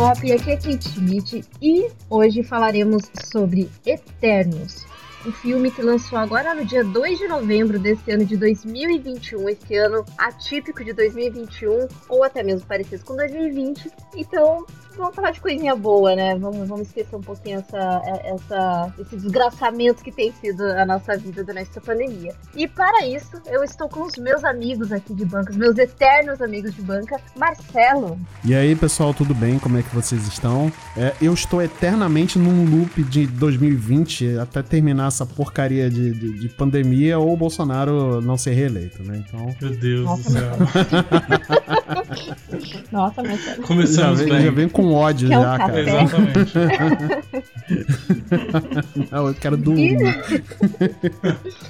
Pop, aqui é Kate Schmidt e hoje falaremos sobre Eternos, um filme que lançou agora no dia 2 de novembro desse ano de 2021, esse ano atípico de 2021, ou até mesmo parecido com 2020. Então, vamos falar de coisinha boa, né? Vamos, vamos esquecer um pouquinho essa, essa, esse desgraçamento que tem sido a nossa vida durante essa pandemia. E para isso, eu estou com os meus amigos aqui de banca, os meus eternos amigos de banca, Marcelo. E aí, pessoal, tudo bem? Como é que vocês estão? É, eu estou eternamente num loop de 2020 até terminar essa porcaria de, de, de pandemia ou o Bolsonaro não ser reeleito, né? Então. Meu Deus Nossa, do céu. Nossa, Marcelo. Começamos já, vem, bem. já vem com ódio Quer um já, café? cara. Exatamente. Não, eu quero dormir.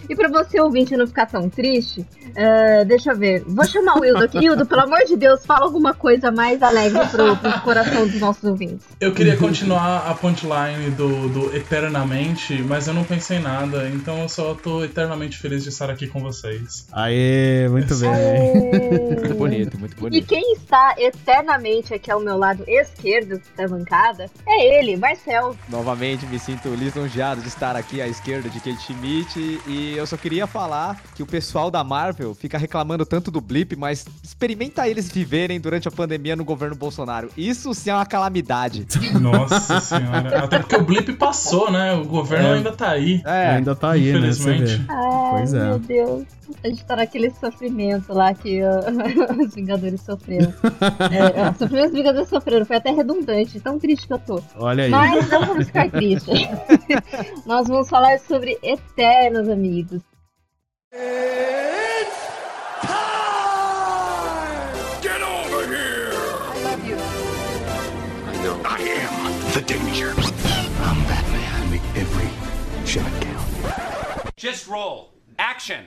E pra você ouvinte não ficar tão triste, eh, deixa eu ver. Vou chamar o Hildo aqui. Hildo, pelo amor de Deus, fala alguma coisa mais alegre pro, pro coração dos nossos ouvintes. Eu queria continuar a punchline do, do Eternamente, mas eu não pensei em nada, então eu só tô eternamente feliz de estar aqui com vocês. Aê, muito bem. Muito bonito, muito E bonito. quem está eternamente aqui ao meu lado esquerdo da bancada é ele, Marcel. Novamente me sinto lisonjeado de estar aqui à esquerda de Kate Schmidt e eu só queria falar que o pessoal da Marvel fica reclamando tanto do blip, mas experimenta eles viverem durante a pandemia no governo Bolsonaro. Isso sim é uma calamidade. Nossa senhora. Até porque o blip passou, né? O governo É. ainda tá aí. É, Ainda tá aí, né? Você Infelizmente. vê. Ai, Pois é. meu Deus. A gente tá naquele sofrimento lá que ó, os Vingadores sofreram. É, o sofrimento dos Vingadores sofreram. Foi até redundante, tão triste que eu tô. Olha aí. Mas não vamos ficar tristes. Nós vamos falar sobre Eternos, amigos. Get Just roll. Action.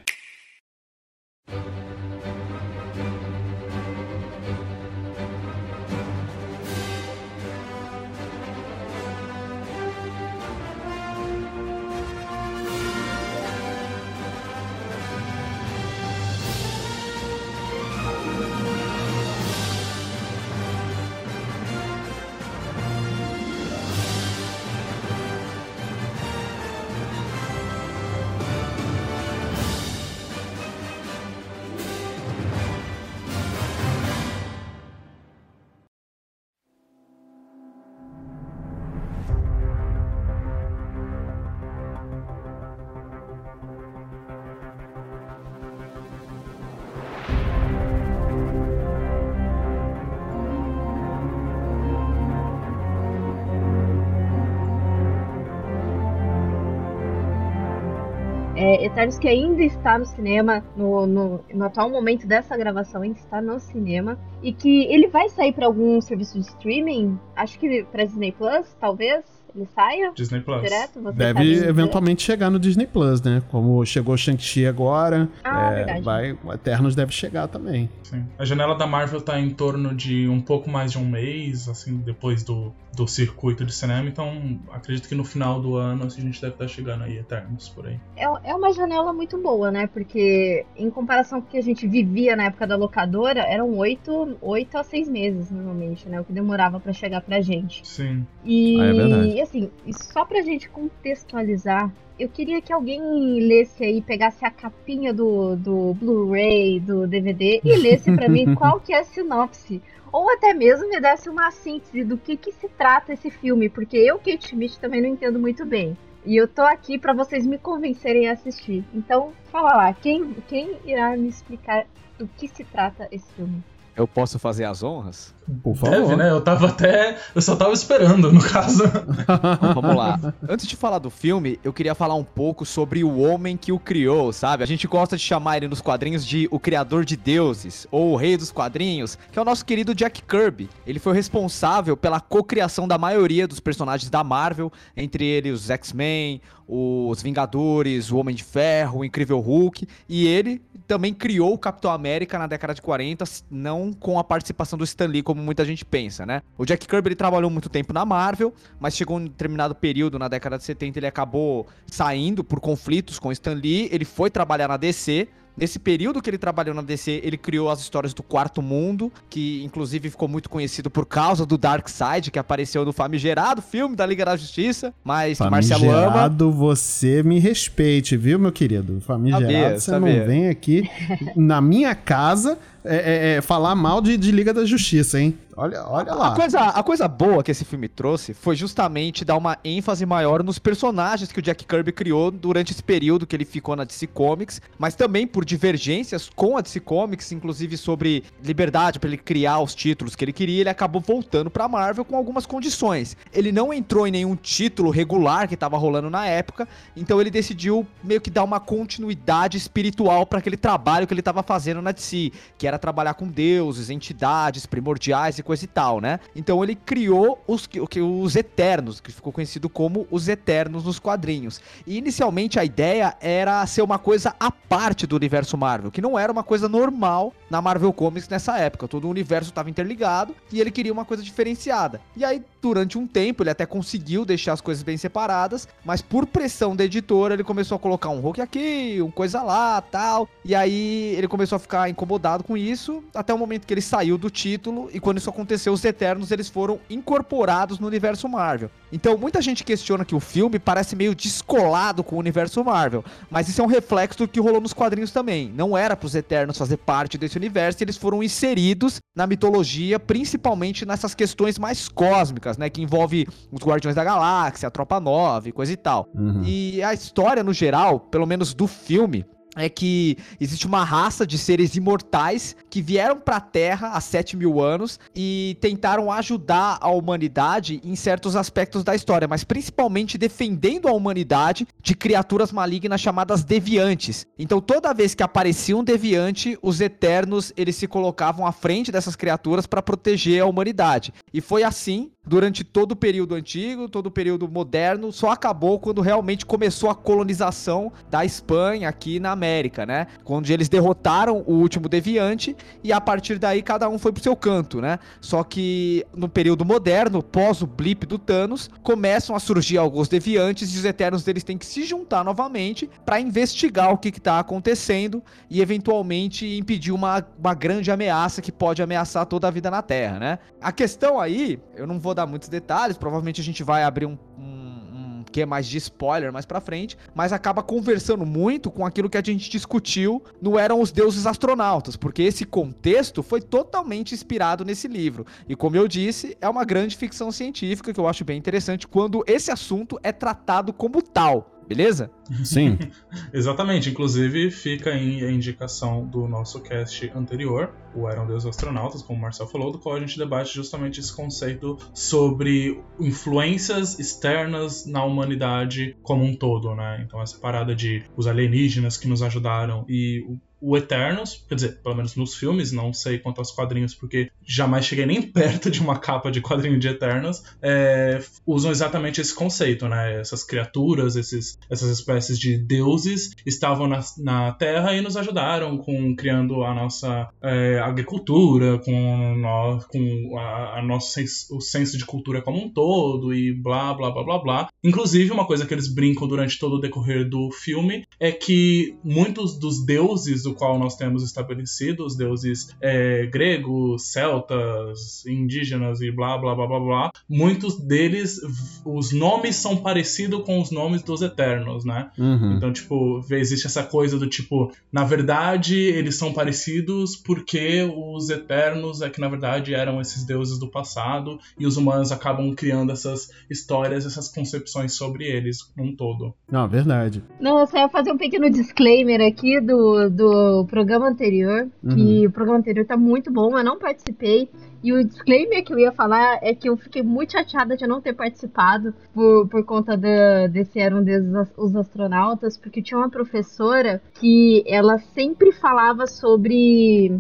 É, Eternos que ainda está no cinema, no, no, no atual momento dessa gravação, ainda está no cinema. E que ele vai sair para algum serviço de streaming, acho que para Disney Plus, talvez ele saia Disney Plus. direto. Você sabe Deve dizer? eventualmente chegar no Disney Plus, né? Como chegou Shang-Chi agora, Ah, é, verdade. vai, o Eternos deve chegar também. Sim. A janela da Marvel tá em torno de um pouco mais de um mês, assim, depois do, do circuito de cinema. Então, acredito que no final do ano assim, a gente deve estar chegando aí, Eternos, por aí. É, é uma janela muito boa, né? Porque em comparação com o que a gente vivia na época da locadora, eram oito, oito a seis meses normalmente, né? O que demorava para chegar pra gente. Sim. E, Ah, é verdade. Assim, e só pra gente contextualizar, eu queria que alguém lesse aí, pegasse a capinha do, do Blu-ray, do DVD e lesse pra mim qual que é a sinopse. Ou até mesmo me desse uma síntese do que, que se trata esse filme, porque eu, Kate Schmidt, também não entendo muito bem. E eu tô aqui pra vocês me convencerem a assistir. Então, fala lá, quem, quem irá me explicar do que se trata esse filme? Eu posso fazer as honras? Por favor. Deve, né? Eu tava até. Eu só tava esperando, no caso. Vamos lá. Antes de falar do filme, eu queria falar um pouco sobre o homem que o criou, sabe? A gente gosta de chamar ele nos quadrinhos de o criador de deuses, ou o rei dos quadrinhos, que é o nosso querido Jack Kirby. Ele foi responsável pela cocriação da maioria dos personagens da Marvel, entre eles os X-Men, os Vingadores, o Homem de Ferro, o Incrível Hulk, e ele também criou o Capitão América na década de 40, não com a participação do Stan Lee, como muita gente pensa, né? O Jack Kirby ele trabalhou muito tempo na Marvel, mas chegou um determinado período na década de 70 ele acabou saindo por conflitos com Stan Lee, ele foi trabalhar na DC, Nesse período que ele trabalhou na DC, ele criou as histórias do Quarto Mundo, que inclusive ficou muito conhecido por causa do Darkseid, que apareceu no famigerado filme da Liga da Justiça, mas que o Marcelo ama. Famigerado, você me respeite, viu, meu querido? Famigerado, Sabia, você sabia. não vem aqui na minha casa é, é, é, falar mal de, de Liga da Justiça, hein? Olha, olha lá. A coisa, a coisa boa que esse filme trouxe foi justamente dar uma ênfase maior nos personagens que o Jack Kirby criou durante esse período que ele ficou na DC Comics, mas também por divergências com a DC Comics, inclusive sobre liberdade para ele criar os títulos que ele queria, ele acabou voltando pra Marvel com algumas condições. Ele não entrou em nenhum título regular que tava rolando na época, então ele decidiu meio que dar uma continuidade espiritual para aquele trabalho que ele tava fazendo na DC, que era trabalhar com deuses, entidades primordiais e coisa e tal, né? Então ele criou os, os Eternos, que ficou conhecido como os Eternos nos quadrinhos. E inicialmente a ideia era ser uma coisa à parte do universo Marvel, que não era uma coisa normal na Marvel Comics nessa época. Todo o universo estava interligado e ele queria uma coisa diferenciada. E aí, durante um tempo, ele até conseguiu deixar as coisas bem separadas, mas por pressão da editora, ele começou a colocar um Hulk aqui, um coisa lá, tal. E aí ele começou a ficar incomodado com isso, até o momento que ele saiu do título e quando isso aconteceu, os Eternos eles foram incorporados no universo Marvel. Então, muita gente questiona que o filme parece meio descolado com o universo Marvel, mas isso é um reflexo do que rolou nos quadrinhos também. Não era para os Eternos fazer parte desse universo, e eles foram inseridos na mitologia, principalmente nessas questões mais cósmicas, né, que envolve os Guardiões da Galáxia, a Tropa Nova e coisa e tal. Uhum. E a história, no geral, pelo menos do filme, é que existe uma raça de seres imortais que vieram pra Terra há 7 mil anos e tentaram ajudar a humanidade em certos aspectos da história, mas principalmente defendendo a humanidade de criaturas malignas chamadas deviantes. Então toda vez que aparecia um deviante, os Eternos eles se colocavam à frente dessas criaturas para proteger a humanidade. E foi assim durante todo o período antigo, todo o período moderno, só acabou quando realmente começou a colonização da Espanha aqui na América, né? Quando eles derrotaram o último deviante e a partir daí cada um foi pro seu canto, né? Só que no período moderno, pós o blip do Thanos, começam a surgir alguns deviantes e os Eternos deles têm que se juntar novamente para investigar o que que tá acontecendo e eventualmente impedir uma, uma grande ameaça que pode ameaçar toda a vida na Terra, né? A questão aí, eu não vou dar muitos detalhes, provavelmente a gente vai abrir um, um, um que é mais de spoiler mais pra frente, mas acaba conversando muito com aquilo que a gente discutiu no Eram os Deuses Astronautas, porque esse contexto foi totalmente inspirado nesse livro. E como eu disse, é uma grande ficção científica que eu acho bem interessante quando esse assunto é tratado como tal. Beleza? Sim. Exatamente, inclusive fica aí a indicação do nosso cast anterior, o Eram Deus Astronautas, como o Marcel falou, do qual a gente debate justamente esse conceito sobre influências externas na humanidade como um todo, né? Então essa parada de os alienígenas que nos ajudaram e o o Eternos, quer dizer, pelo menos nos filmes, não sei quanto aos quadrinhos, porque jamais cheguei nem perto de uma capa de quadrinho de Eternos, é, usam exatamente esse conceito, né? Essas criaturas, esses, essas espécies de deuses estavam na, na Terra e nos ajudaram com criando a nossa é, agricultura, com, no, com a, a nosso senso, o senso de cultura como um todo e blá blá blá blá blá. Inclusive, uma coisa que eles brincam durante todo o decorrer do filme é que muitos dos deuses qual nós temos estabelecido, os deuses é, gregos, celtas, indígenas e blá blá blá blá blá, muitos deles, os nomes são parecidos com os nomes dos eternos, né? Uhum. Então, tipo, existe essa coisa do tipo, na verdade, eles são parecidos porque os eternos é que na verdade eram esses deuses do passado e os humanos acabam criando essas histórias, essas concepções sobre eles num todo. Não, verdade. Não, eu só ia fazer um pequeno disclaimer aqui do, do programa anterior, que o programa anterior tá muito bom, eu não participei. E o disclaimer que eu ia falar é que eu fiquei muito chateada de não ter participado por, por conta da, desse Eram Deuses os Astronautas, porque tinha uma professora que ela sempre falava sobre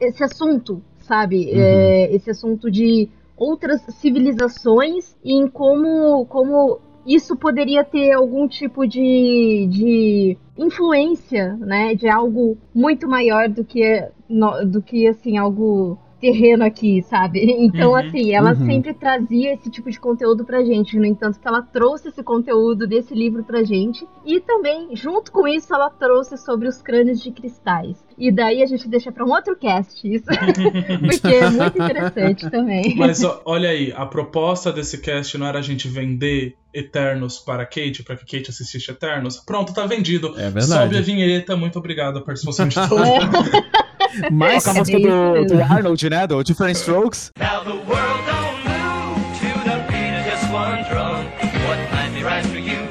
esse assunto, sabe? É, esse assunto de outras civilizações e em como, como isso poderia ter algum tipo de, de influência, né? De algo muito maior do que, do que assim, algo terreno aqui, sabe? Então, Uhum. assim, ela Uhum. sempre trazia esse tipo de conteúdo pra gente. No entanto, que ela trouxe esse conteúdo desse livro pra gente. E também, junto com isso, ela trouxe sobre os crânios de cristais. E daí a gente deixa pra um outro cast isso. Porque é muito interessante também. Mas ó, olha aí, a proposta desse cast não era a gente vender Eternos para Kate, para que Kate assistisse Eternos? Pronto, tá vendido. É verdade. Sobe a vinheta, muito obrigado a participação de todos. Mas Toca a música do, do Arnold, né? Do Different Strokes. Now the world don't move to the beat of just one drum. What might be right for you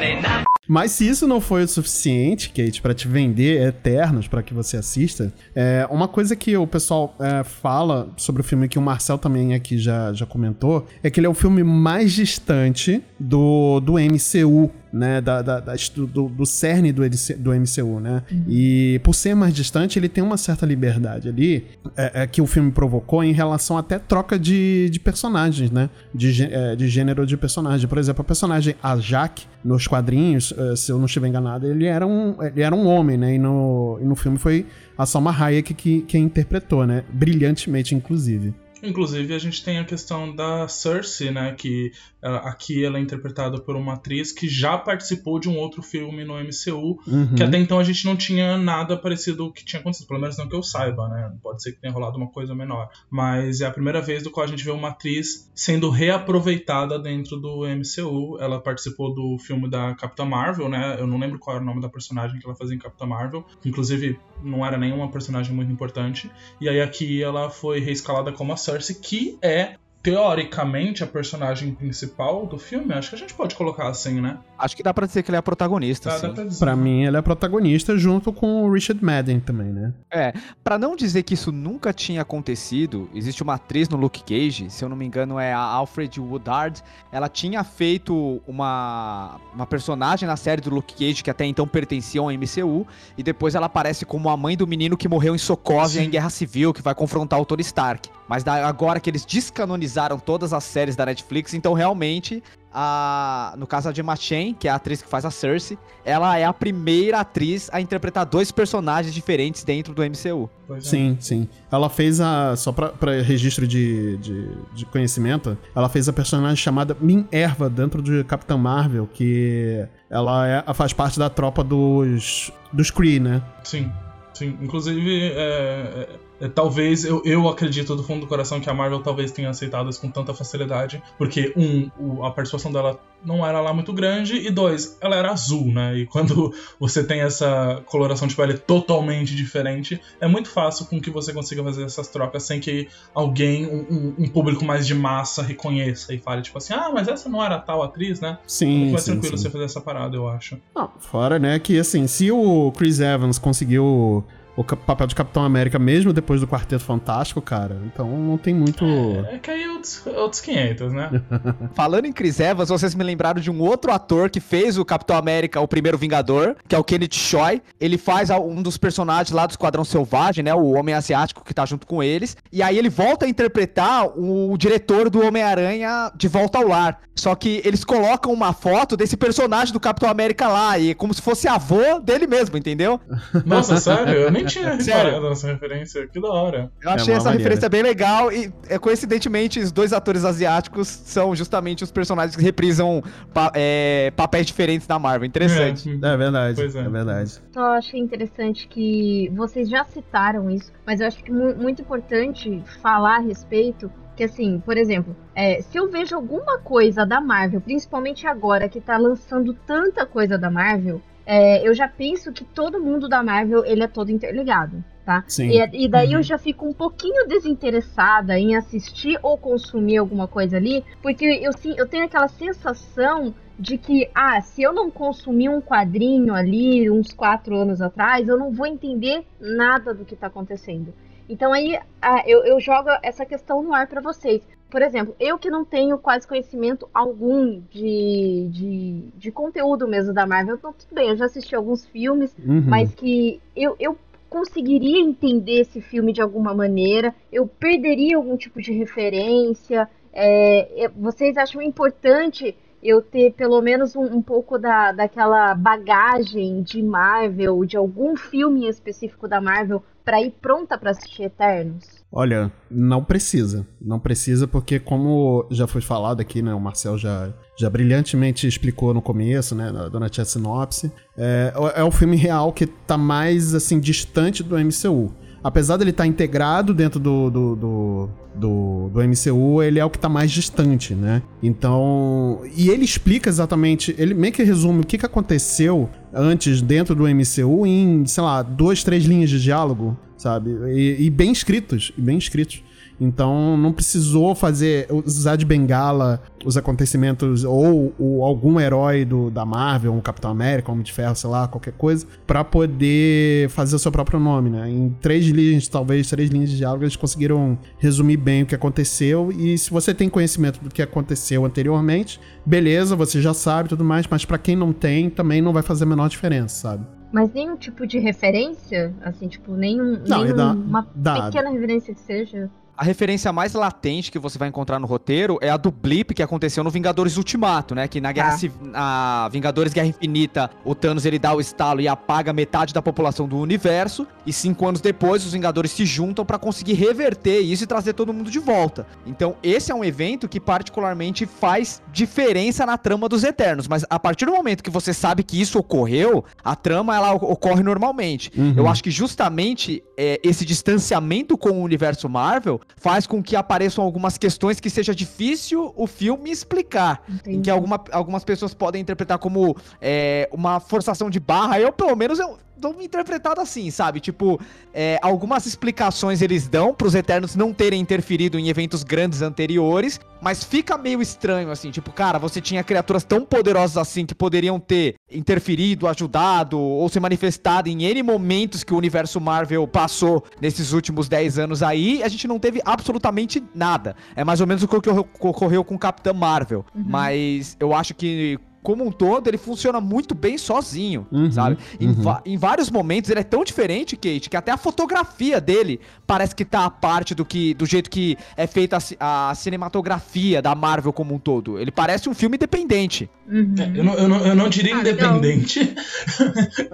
may not Mas se isso não foi o suficiente, Kate, pra te vender Eternos, pra que você assista, é, uma coisa que o pessoal é, fala sobre o filme, que o Marcel também aqui já, já comentou, é que ele é o filme mais distante do, do MCU, né? Da, da- da- do, do cerne do, do MCU, né? E por ser mais distante, ele tem uma certa liberdade ali é, é, que o filme provocou em relação até troca de, de personagens, né? De, é, de gênero de personagem. Por exemplo, a personagem a Jaque, nos quadrinhos, eh, se eu não estiver enganado, ele era um, ele era um homem, né? E no, e no filme foi a Salma Hayek que, que interpretou, né? Brilhantemente, inclusive. Inclusive, a gente tem a questão da Cersei, né? Que ela- aqui ela é interpretada por uma atriz que já participou de um outro filme no MCU, Uhum. que até então a gente não tinha nada parecido o que tinha acontecido, pelo menos não que eu saiba, né? Pode ser que tenha rolado uma coisa menor. Mas é a primeira vez do qual a gente vê uma atriz sendo reaproveitada dentro do MCU. Ela participou do filme da Capitã Marvel, né? Eu não lembro qual era o nome da personagem que ela fazia em Capitã Marvel, inclusive não era nenhuma personagem muito importante. E aí aqui ela foi reescalada como a Cersei, que é teoricamente a personagem principal do filme. Acho que a gente pode colocar assim, né? Acho que dá pra dizer que ele é a protagonista, Dá, sim. dá pra dizer. Pra mim, ela é a protagonista junto com o Richard Madden também, né? É, pra não dizer que isso nunca tinha acontecido, existe uma atriz no Luke Cage, se eu não me engano é a Alfred Woodard, ela tinha feito uma, uma personagem na série do Luke Cage que até então pertencia ao MCU, e depois ela aparece como a mãe do menino que morreu em Sokovia Sim. em Guerra Civil, que vai confrontar o Tony Stark. Mas agora que eles descanonizaram todas as séries da Netflix, então realmente a, no caso a Gemma Chan, que é a atriz que faz a Cersei, ela é a primeira atriz a interpretar dois personagens diferentes dentro do MCU. É. Sim, sim. Ela fez a. Só pra, pra registro de, de, de conhecimento, ela fez a personagem chamada Min Erva dentro de Capitã Marvel, que ela é- faz parte da tropa dos. dos Kree, né? Sim, sim. Inclusive, é, é, talvez eu, eu acredito do fundo do coração que a Marvel talvez tenha aceitado isso com tanta facilidade, porque um, o- a participação dela não era lá muito grande e dois, ela era azul, né? E quando você tem essa coloração de pele totalmente diferente, é muito fácil com que você consiga fazer essas trocas sem que alguém, um, um- um público mais de massa reconheça e fale tipo assim, ah, mas essa não era tal atriz, né? É Sim, muito mais sim, tranquilo sim. você fazer essa parada, eu acho. Não, fora, né, que assim, se o Chris Evans conseguiu o papel de Capitão América mesmo depois do Quarteto Fantástico, cara, então não tem muito. É que aí é outros, outros 500, né? Falando em Chris Evans, vocês me lembraram de um outro ator que fez o Capitão América, o primeiro Vingador, que é o Kenneth Choi. Ele faz a- um dos personagens lá do Esquadrão Selvagem, né? O Homem Asiático que tá junto com eles. E aí ele volta a interpretar o, diretor do Homem-Aranha de Volta ao Lar. Só que eles colocam uma foto desse personagem do Capitão América lá, e é como se fosse avô dele mesmo, entendeu? Nossa, sério? Eu nem tinha Sério. reparado nessa referência. Que da hora. Eu achei uma essa maneira. referência bem legal e, é, coincidentemente, os dois atores asiáticos são justamente os personagens que reprisam pa- é, papéis diferentes da Marvel. Interessante. É, É verdade, Pois é. é verdade. Só achei interessante que vocês já citaram isso, mas eu acho que é mu- muito importante falar a respeito. Que assim, por exemplo, é, se eu vejo alguma coisa da Marvel, principalmente agora que tá lançando tanta coisa da Marvel, é, eu já penso que todo mundo da Marvel ele é todo interligado, tá? Sim. E, e daí Uhum. eu já fico um pouquinho desinteressada em assistir ou consumir alguma coisa ali, porque eu, sim, eu tenho aquela sensação de que, ah, se eu não consumir um quadrinho ali uns quatro anos atrás, eu não vou entender nada do que tá acontecendo. Então aí ah, eu, eu jogo essa questão no ar pra vocês. Por exemplo, eu que não tenho quase conhecimento algum de, de, de conteúdo mesmo da Marvel, então tudo bem, eu já assisti alguns filmes, Uhum. mas que eu, eu conseguiria entender esse filme de alguma maneira, eu perderia algum tipo de referência. É, é, vocês acham importante eu ter pelo menos um, um pouco da, daquela bagagem de Marvel, de algum filme específico da Marvel, pra ir pronta pra assistir Eternos? Olha, não precisa. Não precisa, porque como já foi falado aqui, né? O Marcel já, já brilhantemente explicou no começo, né? Durante a sinopse. É, é o filme real que tá mais, assim, distante do MCU. Apesar dele estar integrado dentro do, do, do, do, do MCU, ele é o que tá mais distante, né? Então. E ele explica exatamente. Ele meio que resume o que, que aconteceu antes dentro do MCU em, sei lá, duas, três linhas de diálogo, sabe? E, e bem escritos. E bem escritos. Então não precisou fazer usar de bengala os acontecimentos ou, ou algum herói do, da Marvel, um Capitão América, um Homem de Ferro, sei lá, qualquer coisa, para poder fazer o seu próprio nome, né? Em três linhas, talvez três linhas de diálogo, eles conseguiram resumir bem o que aconteceu. E se você tem conhecimento do que aconteceu anteriormente, beleza, você já sabe tudo mais, mas para quem não tem, também não vai fazer a menor diferença, sabe? Mas nenhum tipo de referência? Assim, tipo, nenhum, Não, nenhum dá- uma dá. pequena referência que seja. A referência mais latente que você vai encontrar no roteiro é a do blip que aconteceu no Vingadores Ultimato, né? Que na Guerra Ah. Civ- na Vingadores Guerra Infinita, o Thanos ele dá o estalo e apaga metade da população do universo. E cinco anos depois, os Vingadores se juntam pra conseguir reverter isso e trazer todo mundo de volta. Então, esse é um evento que particularmente faz diferença na trama dos Eternos. Mas a partir do momento que você sabe que isso ocorreu, a trama ela ocorre normalmente. Uhum. Eu acho que justamente é, esse distanciamento com o universo Marvel faz com que apareçam algumas questões que seja difícil o filme explicar. Em Entendi. que alguma- algumas pessoas podem interpretar como é, uma forçação de barra. Eu, pelo menos, eu dou uma interpretada assim, sabe? Tipo, é, algumas explicações eles dão pros Eternos não terem interferido em eventos grandes anteriores, mas fica meio estranho, assim, tipo, cara, você tinha criaturas tão poderosas assim que poderiam ter interferido, ajudado ou se manifestado em N momentos que o universo Marvel passou nesses últimos 10 anos aí, a gente não teve absolutamente nada. É mais ou menos o que ocorreu- com Capitã Marvel, mas eu acho que como um todo, ele funciona muito bem sozinho, Uhum, sabe? Em, uhum. em vários momentos ele é tão diferente, Kate, que até a fotografia dele parece que tá a parte do que do jeito que é feita a, a cinematografia da Marvel como um todo. Ele parece um filme independente. Uhum. É, eu, não, eu, não, eu não diria Ah, legal. independente.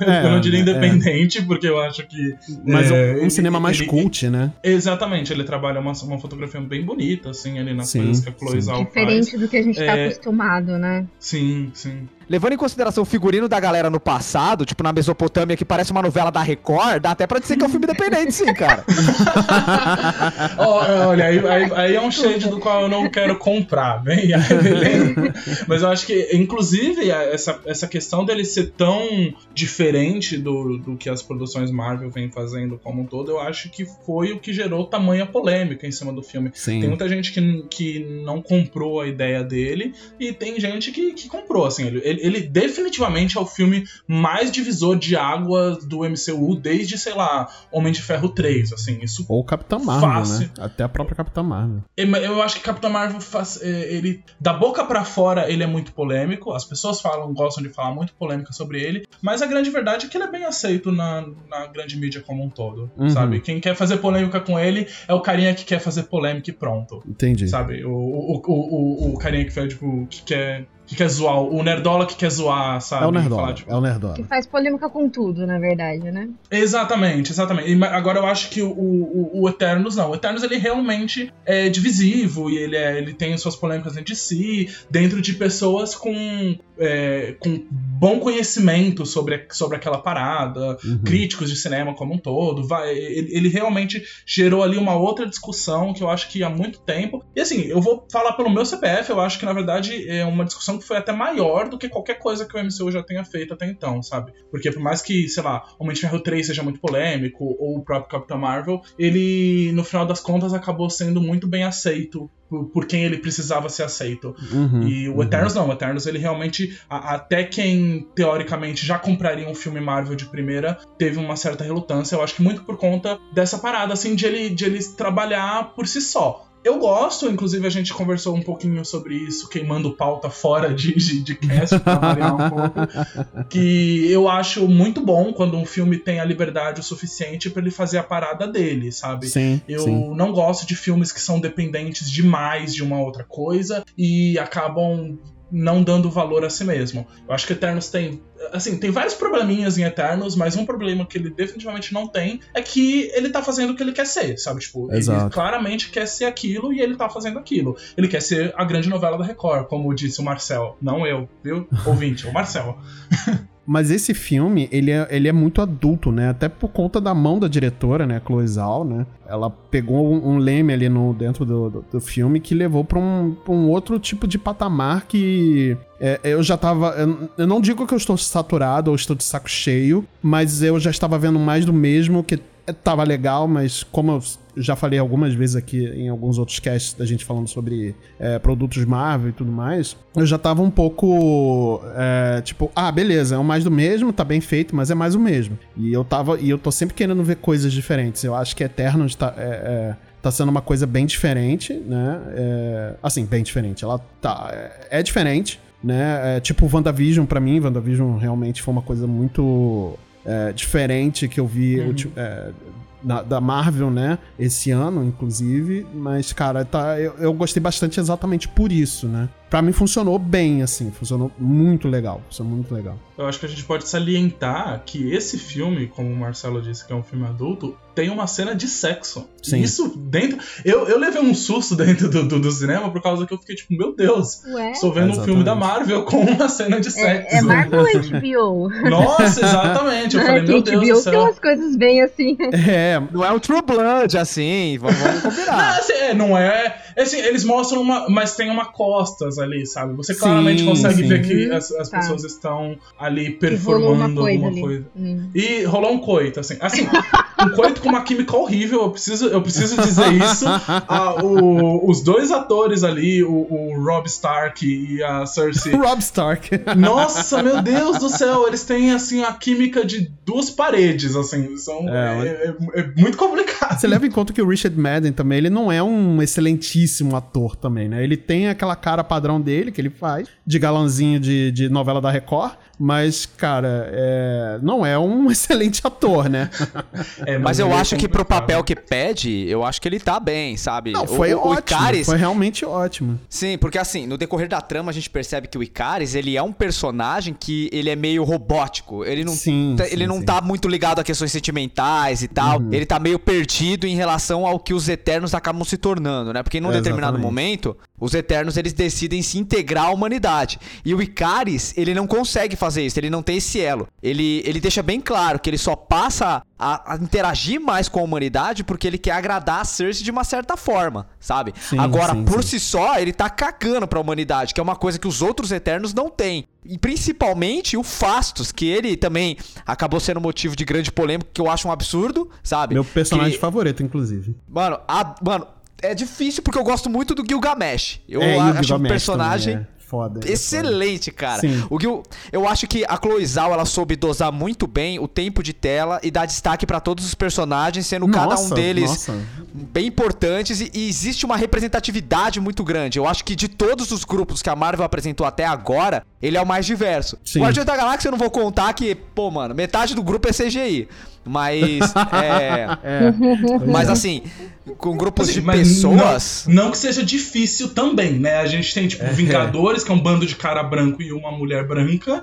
É, eu não diria é. independente, porque eu acho que. Mas um- é, um, ele- cinema mais ele- cult, né? Exatamente, ele trabalha uma, uma fotografia bem bonita, assim, ali nas Sim, coisas que a Chloe sim. Faz. Diferente do que a gente tá É. acostumado, né? Sim, sim. soon. Levando em consideração o figurino da galera no passado, tipo na Mesopotâmia, que parece uma novela da Record, dá até pra dizer que é um filme independente, sim, cara. Olha, aí, aí- aí é um shade do qual eu não quero comprar, bem? Aí, beleza? Mas eu acho que, inclusive, essa, essa questão dele ser tão diferente do, do que as produções Marvel vêm fazendo como um todo, eu acho que foi o que gerou tamanha polêmica em cima do filme. Tem Sim. muita gente que, que não comprou a ideia dele e tem gente que, que comprou, assim. Ele, ele- ele definitivamente é o filme mais divisor de águas do MCU desde, sei lá, Homem de Ferro 3, assim. Isso Ou Capitã Marvel, Fácil. né? Até a própria Capitã Marvel. eu eu acho que Capitão Marvel faz. é, Ele. Da boca pra fora, ele é muito polêmico. As pessoas falam, gostam de falar muito polêmica sobre ele. Mas a grande verdade é que ele é bem aceito na, na grande mídia como um todo. Uhum. Sabe? Quem quer fazer polêmica com ele é o carinha que quer fazer polêmica e pronto. Entendi. Sabe? O, o, o, o, o carinha que faz, tipo, que quer. Que quer zoar, o nerdola que quer zoar, sabe? É o Nerdola. Falar, tipo, É o Nerdola. Que faz polêmica com tudo, na verdade, né? Exatamente, exatamente. E agora eu acho que o, o, o Eternos não. O Eternos ele realmente é divisivo e ele, é, ele tem suas polêmicas dentro de si, dentro de pessoas com, é, com bom conhecimento sobre, sobre aquela parada, Uhum. críticos de cinema como um todo. Vai, ele, ele realmente gerou ali uma outra discussão que eu acho que há muito tempo. E assim, eu vou falar pelo meu CPF, eu acho que na verdade é uma discussão que foi até maior do que qualquer coisa que o MCU já tenha feito até então, sabe? Porque por mais que, sei lá, Homem de Ferro 3 seja muito polêmico, ou o próprio Capitão Marvel, ele, no final das contas, acabou sendo muito bem aceito por, quem ele precisava ser aceito. Uhum. E o Uhum. Eternos não, o Eternos ele realmente, a- até quem teoricamente já compraria um filme Marvel de primeira, teve uma certa relutância, eu acho que muito por conta dessa parada, assim, de ele, de ele trabalhar por si só. Eu gosto, inclusive a gente conversou um pouquinho sobre isso, queimando pauta fora de, de, de cast, pra variar um pouco. Que eu acho muito bom quando um filme tem a liberdade o suficiente pra ele fazer a parada dele, sabe? Sim, Eu sim. não gosto de filmes que são dependentes demais de uma outra coisa e acabam não dando valor a si mesmo. Eu acho que Eternos tem. Assim, tem vários probleminhas em Eternos, mas um problema que ele definitivamente não tem é que ele tá fazendo o que ele quer ser, sabe? Tipo, ele Exato. claramente quer ser aquilo e ele tá fazendo aquilo. Ele quer ser a grande novela da Record, como disse o Marcel. Não eu, viu? Ouvinte, o Marcel. Mas esse filme, ele é, ele é muito adulto, né? Até por conta da mão da diretora, né? Chloe Zhao, né? Ela pegou um, um leme ali no, dentro do, do, do filme que levou pra um, pra um outro tipo de patamar que... é, eu já tava... Eu, não digo que eu estou saturado ou estou de saco cheio, mas eu já estava vendo mais do mesmo, que tava legal, mas como eu já falei algumas vezes aqui em alguns outros casts da gente falando sobre é, produtos Marvel e tudo mais, eu já tava um pouco é, tipo, ah, beleza, é o mais do mesmo, tá bem feito, mas é mais o mesmo. E eu tava, e eu tô sempre querendo ver coisas diferentes. Eu acho que Eternos tá, é, é, tá sendo uma coisa bem diferente, né? É, assim, bem diferente. Ela tá, é, é diferente, né? É, tipo WandaVision pra mim, WandaVision realmente foi uma coisa muito é, diferente que eu vi Uhum. é, da, da Marvel, né? Esse ano, inclusive. Mas, cara, tá, eu, eu gostei bastante exatamente por isso, né? Pra mim funcionou bem, assim. Funcionou muito legal. Funcionou muito legal. Eu acho que a gente pode salientar que esse filme, como o Marcelo disse que é um filme adulto, tem uma cena de sexo. Sim. Isso dentro. Eu, eu levei um susto dentro do, do, do cinema por causa que eu fiquei tipo, meu Deus, Ué? estou vendo um Exatamente. filme da Marvel com uma cena de sexo. É, é Marvel ou HBO? Nossa, exatamente. Eu falei, que meu Deus HBO do tem céu. umas coisas bem assim. É, Não é um True Blood, assim, vamos, vamos Não, combinar. assim, é, não é. Assim, eles mostram uma. Mas tem uma costas ali, sabe? Você claramente Sim, consegue sim. ver que as, as Tá. pessoas estão ali Que rolou uma performando coisa alguma ali. coisa. Hum. E rolou um coito, assim. Assim, um coito com uma química horrível, eu preciso, eu preciso dizer isso. Ah, o- os dois atores ali, o, o Rob Stark e a Cersei. Rob Stark. Nossa, meu Deus do céu, eles têm assim a química de duas paredes, assim. São, É, é, é- é muito complicado. Você leva em conta que o Richard Madden também, ele não é um excelentíssimo ator também, né? Ele tem aquela cara padrão dele, que ele faz, de galãzinho de, de novela da Record, mas, cara, é, não é um excelente ator, né? É, Mas eu é acho que pro papel que pede, eu acho que ele tá bem, sabe? Não, O- foi o, o ótimo, Icaris, foi realmente ótimo. Sim, porque assim, no decorrer da trama a gente percebe que o Icaris, ele é um personagem que ele é meio robótico. Ele não, Sim, tá- sim, ele não sim. tá muito ligado a questões sentimentais e tal. Uhum. Ele tá meio perdido em relação ao que os Eternos acabam se tornando, né? Porque em um É, determinado exatamente. momento, os Eternos eles decidem se integrar à humanidade. E o Icaris, ele não consegue fazer isso, ele não tem esse elo. Ele, ele deixa bem claro que ele só passa a, a interagir mais com a humanidade porque ele quer agradar a Cersei de uma certa forma, sabe? Sim, Agora, sim, por sim. si só, ele tá cagando pra humanidade, que é uma coisa que os outros Eternos não têm. E principalmente o Fastos, que ele também acabou sendo motivo de grande polêmica, que eu acho um absurdo, sabe? Meu personagem Que- favorito, inclusive. Mano, a- mano, é difícil porque eu gosto muito do Gilgamesh. Eu é, o acho um Gilgamesh personagem foda. é foda. excelente, cara. Sim. O Gil, eu acho que a Chloe Zhao, ela soube dosar muito bem o tempo de tela e dar destaque pra todos os personagens, sendo cada um Nossa, deles nossa. bem importantes e, e existe uma representatividade muito grande. Eu acho que de todos os grupos que a Marvel apresentou até agora, ele é o mais diverso. Sim. Guardiões da Galáxia eu não vou contar que, pô, mano, metade do grupo é CGI. Mas, é... É, pois Mas é. assim, com grupos Assim, de pessoas... Não, não que seja difícil também, né? A gente tem, É. tipo, Vingadores, que é um bando de cara branco e uma mulher branca.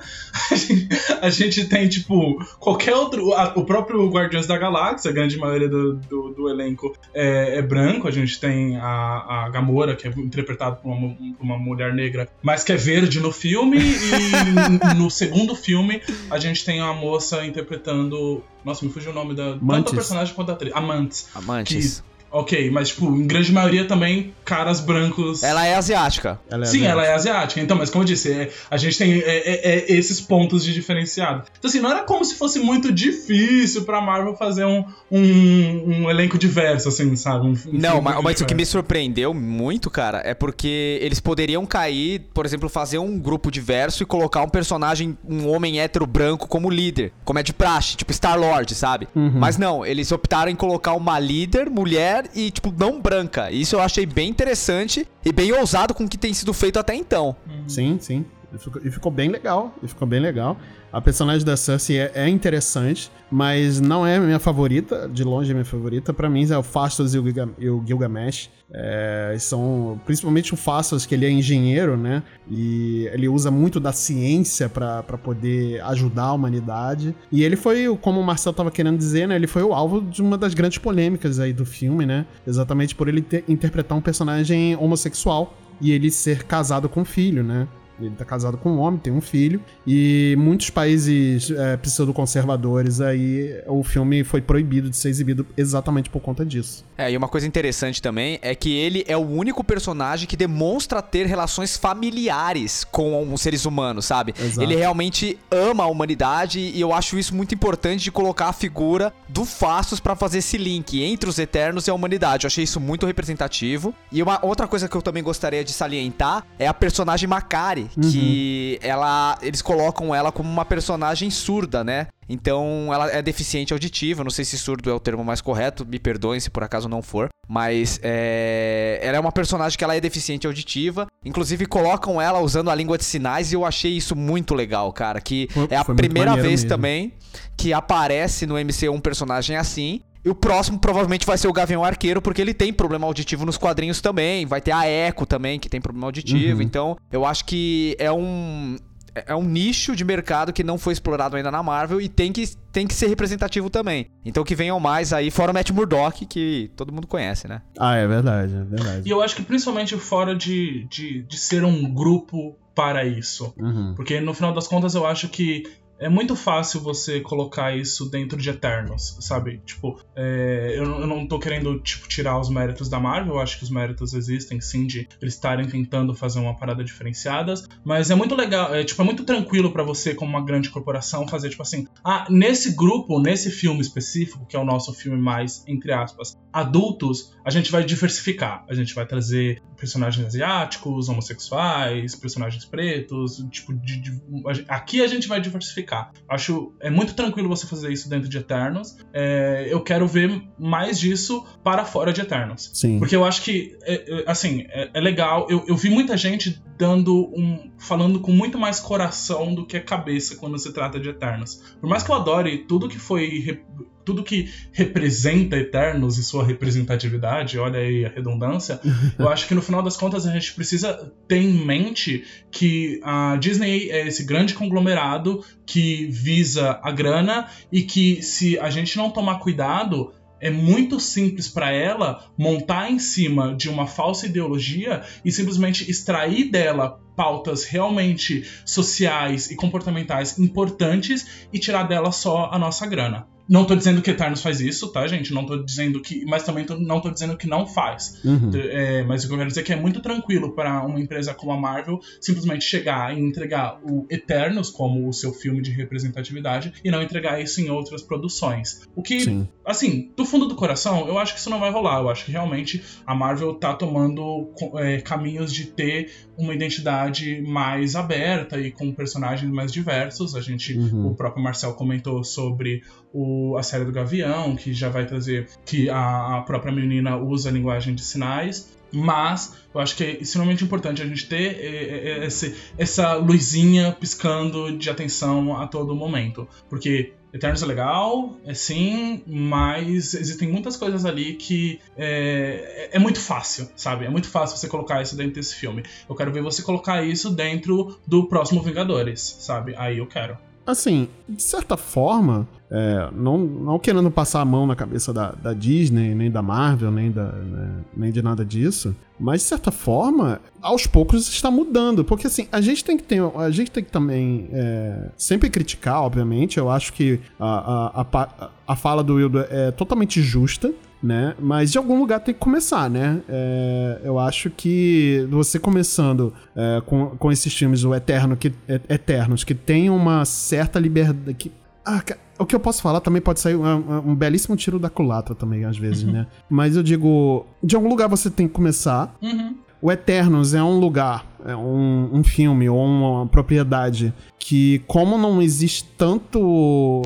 A gente, a gente tem, tipo, qualquer outro. a- o próprio Guardiões da Galáxia, a grande maioria do, do, do elenco é, é branco. A gente tem a, a Gamora, que é interpretada por uma, uma mulher negra, mas que é verde no filme. E no segundo filme, a gente tem uma moça interpretando. Nossa, me fugiu o nome da. Tanto Mantis. a personagem quanto a atriz. Amantes. Amantes. Ok, mas, tipo, em grande maioria também, caras brancos. Ela é asiática. Ela é Sim, ela é asiática. asiática. Então, mas como eu disse, é- a gente tem é, é- é esses pontos de diferenciado. Então, assim, não era como se fosse muito difícil pra Marvel fazer um, um, um elenco diverso, assim, sabe? Um- um Não, mas, mas o que me surpreendeu muito, cara, é porque eles poderiam cair, por exemplo, fazer um grupo diverso e colocar um personagem, um homem hétero branco como líder, como é de praxe, tipo Star-Lord, sabe? Uhum. Mas não, eles optaram em colocar uma líder, mulher e, tipo, não branca. Isso eu achei bem interessante e bem ousado com o que tem sido feito até então. Sim, sim. E ficou, e ficou bem legal. E ficou bem legal. A personagem da Cersei é, é interessante, mas não é minha favorita. De longe é minha favorita. Pra mim é o Fastos e o, e o Gilgamesh. É, são principalmente o Fastos, que ele é engenheiro, né? E ele usa muito da ciência pra poder ajudar a humanidade. E ele foi, o- como o Marcel tava querendo dizer, né? Ele foi o alvo de uma das grandes polêmicas aí do filme, né? Exatamente por ele ter- interpretar um personagem homossexual e ele ser casado com um filho, né? Ele tá casado com um homem, tem um filho. E muitos países é, pseudo-conservadores aí, o filme foi proibido de ser exibido exatamente por conta disso. É, e uma coisa interessante também é que ele é o único personagem que demonstra ter relações familiares com os seres humanos, sabe? Exato. Ele realmente ama a humanidade e eu acho isso muito importante de colocar a figura do Fastos pra fazer esse link entre os Eternos e a humanidade. Eu achei isso muito representativo. E uma outra coisa que eu também gostaria de salientar é a personagem Makari, que ela eles colocam ela como uma personagem surda, né? Então ela é deficiente auditiva, não sei se surdo é o termo mais correto, me perdoem se por acaso não for. Mas é... ela é uma personagem que ela é deficiente auditiva. Inclusive colocam ela usando a língua de sinais e eu achei isso muito legal, cara. Que é a primeira vez mesmo. também que aparece no MCU um personagem assim. E o próximo provavelmente vai ser o Gavião Arqueiro, porque ele tem problema auditivo nos quadrinhos também. Vai ter a Echo também, que tem problema auditivo. Uhum. Então, eu acho que é um. É um nicho de mercado que não foi explorado ainda na Marvel e tem que, tem que ser representativo também. Então que venham mais aí, fora o Matt Murdock, que todo mundo conhece, né? Ah, é verdade, é verdade. E eu acho que principalmente fora de, de, de ser um grupo para isso. Uhum. Porque no final das contas eu acho que é muito fácil você colocar isso dentro de Eternos, sabe? Tipo, é, eu, eu não tô querendo tipo, tirar os méritos da Marvel, eu acho que os méritos existem sim de eles estarem tentando fazer uma parada diferenciada, mas é muito legal, é tipo, é muito tranquilo pra você como uma grande corporação fazer tipo assim, ah, nesse grupo, nesse filme específico, que é o nosso filme mais entre aspas, adultos, a gente vai diversificar, a gente vai trazer personagens asiáticos, homossexuais, personagens pretos, tipo, de- de- aqui a gente vai diversificar. Acho é muito tranquilo você fazer isso dentro de Eternos. É, eu quero ver mais disso para fora de Eternos. Sim. Porque eu acho que, é, é, assim, é, é legal. Eu, eu vi muita gente dando um. Falando com muito mais coração do que cabeça quando se trata de Eternos. Por mais que eu adore tudo que foi. tudo que representa Eternos e sua representatividade, olha aí a redundância, eu acho que no final das contas a gente precisa ter em mente que a Disney é esse grande conglomerado que visa a grana e que se a gente não tomar cuidado, é muito simples para ela montar em cima de uma falsa ideologia e simplesmente extrair dela pautas realmente sociais e comportamentais importantes e tirar dela só a nossa grana. Não tô dizendo que Eternos faz isso, tá, gente? Não tô dizendo que. Mas também tô- não tô dizendo que não faz. Uhum. É, mas o que eu quero dizer é que é muito tranquilo para uma empresa como a Marvel simplesmente chegar e entregar o Eternos como o seu filme de representatividade e não entregar isso em outras produções. O que, Sim. assim, do fundo do coração, eu acho que isso não vai rolar. Eu acho que realmente a Marvel tá tomando é, caminhos de ter uma identidade mais aberta e com personagens mais diversos. A gente, Uhum. o próprio Marcel comentou sobre o- a série do Gavião, que já vai trazer que a, a própria menina usa a linguagem de sinais. Mas eu acho que é extremamente importante a gente ter é, é, esse- essa luzinha piscando de atenção a todo momento. Porque Eternos é legal, é sim, mas existem muitas coisas ali que é, é muito fácil, sabe? É muito fácil você colocar isso dentro desse filme. Eu quero ver você colocar isso dentro do próximo Vingadores, sabe? Aí eu quero. Assim, de certa forma, é, não, não querendo passar a mão na cabeça da, da Disney, nem da Marvel, nem, da, né, nem de nada disso, mas de certa forma, aos poucos está mudando. Porque assim, a gente tem que ter. A gente tem que também é, sempre criticar, obviamente. Eu acho que a, a, a, a fala do Wildo é totalmente justa. Né? Mas de algum lugar tem que começar, né? É, eu acho que você começando é, com, com esses filmes, o Eterno, que, é- Eternos, que tem uma certa liberdade. Que, ah, o que eu posso falar também pode sair um, um belíssimo tiro da culatra também, às vezes, né? Mas eu digo, de algum lugar você tem que começar. Uhum. O Eternos é um lugar, é um, um filme ou uma propriedade que, como não existe tanto.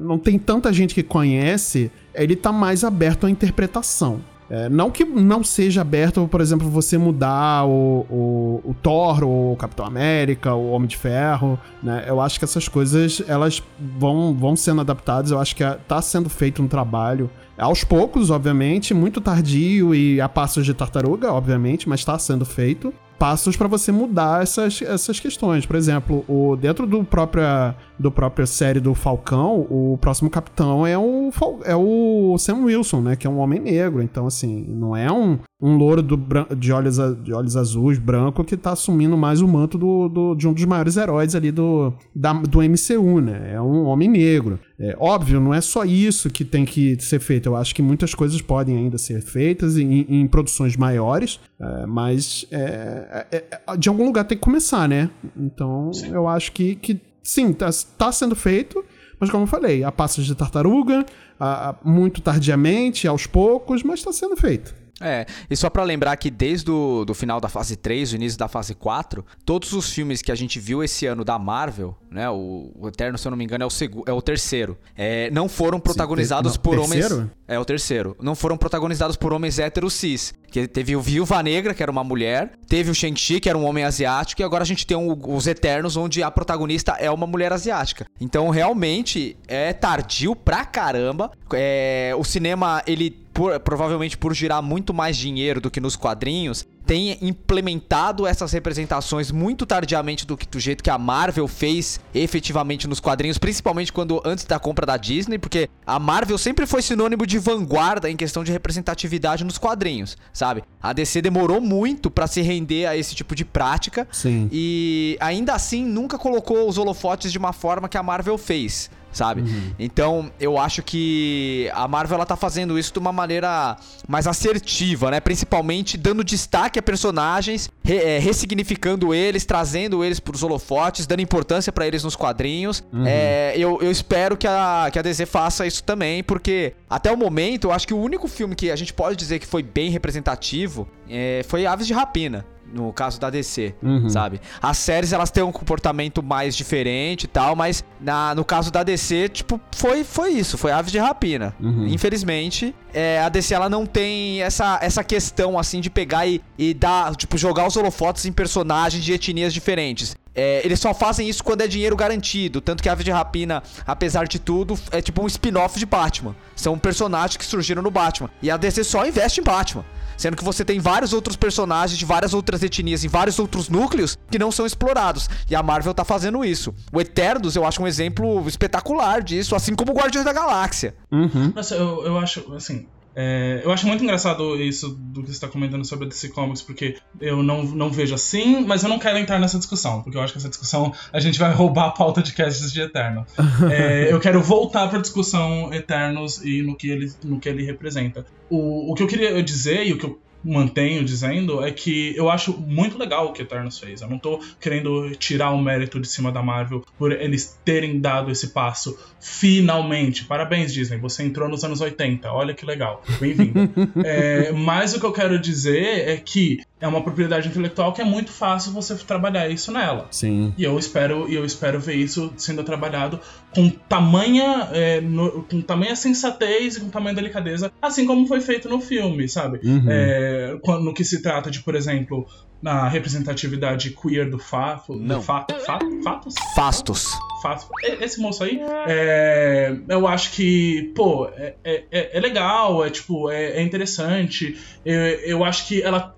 Não tem tanta gente que conhece, ele tá mais aberto à interpretação. É, não que não seja aberto, por exemplo, você mudar o, o, o Thor, ou o Capitão América, o Homem de Ferro, né? Eu acho que essas coisas, elas vão, vão sendo adaptadas, eu acho que tá sendo feito um trabalho aos poucos, obviamente, muito tardio e a passos de tartaruga, obviamente, mas está sendo feito passos para você mudar essas, essas questões. Por exemplo, o, dentro do própria, do própria série do Falcão, o próximo capitão é o, é o Sam Wilson, né? Que é um homem negro. Então, assim, não é um, um louro do, de, olhos, de olhos azuis, branco, que tá assumindo mais o manto do, do, de um dos maiores heróis ali do, da, do MCU, né? É um homem negro. É, óbvio, não é só isso que tem que ser feito. Eu acho que muitas coisas podem ainda ser feitas em, em produções maiores, é, mas é, é, é de algum lugar tem que começar, né? Então, sim. eu acho que, que sim, tá, tá sendo feito, mas como eu falei, a passos de tartaruga, a, a, muito tardiamente, aos poucos, mas está sendo feito. É, e só para lembrar que desde o do final da fase 3, o início da fase 4, todos os filmes que a gente viu esse ano da Marvel, né, o, o Eterno, se eu não me engano, é o, segu, é o terceiro, é, não foram protagonizados Sim, por terceiro? homens... É o terceiro. Não foram protagonizados por homens héteros cis. Que teve o Viúva Negra, que era uma mulher, teve o Shang-Chi, que era um homem asiático, e agora a gente tem um, os Eternos, onde a protagonista é uma mulher asiática. Então, realmente, é tardio pra caramba. É, o cinema, ele por, provavelmente por girar muito mais dinheiro do que nos quadrinhos, tem implementado essas representações muito tardiamente do, que, do jeito que a Marvel fez efetivamente nos quadrinhos, principalmente quando antes da compra da Disney, porque a Marvel sempre foi sinônimo de vanguarda em questão de representatividade nos quadrinhos, sabe? A DC demorou muito para se render a esse tipo de prática Sim. e ainda assim nunca colocou os holofotes de uma forma que a Marvel fez sabe? Uhum. Então, eu acho que a Marvel ela tá fazendo isso de uma maneira mais assertiva, né? Principalmente dando destaque a personagens, re, é, ressignificando eles, trazendo eles pros holofotes, dando importância para eles nos quadrinhos. Uhum. É, eu, eu espero que a, que a DC faça isso também, porque até o momento, eu acho que o único filme que a gente pode dizer que foi bem representativo é, foi Aves de Rapina no caso da DC, uhum. sabe? As séries elas têm um comportamento mais diferente e tal, mas na, no caso da DC, tipo, foi, foi isso, foi Aves de Rapina. Uhum. Infelizmente, é, a DC ela não tem essa, essa questão assim de pegar e, e dar, tipo, jogar os holofotes em personagens de etnias diferentes. É, eles só fazem isso quando é dinheiro garantido. Tanto que Aves de Rapina, apesar de tudo, é tipo um spin-off de Batman. São personagens que surgiram no Batman. E a DC só investe em Batman. Sendo que você tem vários outros personagens de várias outras etnias em vários outros núcleos que não são explorados. E a Marvel tá fazendo isso. O Eternos eu acho um exemplo espetacular disso, assim como o Guardiões da Galáxia. Uhum. Nossa, eu, eu acho, assim, é, eu acho muito engraçado isso do que você está comentando sobre a DC Comics, porque eu não, não vejo assim, mas eu não quero entrar nessa discussão, porque eu acho que essa discussão a gente vai roubar a pauta de casts de Eterno. é, eu quero voltar para a discussão Eternos e no que ele, no que ele representa. O, o que eu queria dizer e o que eu mantenho dizendo é que eu acho muito legal o que Eternos fez. Eu não tô querendo tirar o mérito de cima da Marvel por eles terem dado esse passo finalmente. Parabéns, Disney. Você entrou nos anos 80. Olha que legal. Bem-vindo. é, mas o que eu quero dizer é que é uma propriedade intelectual que é muito fácil você trabalhar isso nela. Sim. E eu espero, eu espero ver isso sendo trabalhado com tamanha, é, no, com tamanha sensatez e com tamanha delicadeza, assim como foi feito no filme, sabe? Uhum. É, no que se trata de, por exemplo, na representatividade queer do fato. Não. Do fato, fato, fatos? Fastos. Fastos. Esse moço aí, é, eu acho que, pô, é, é, é legal, é tipo, é, é interessante. Eu, eu acho que ela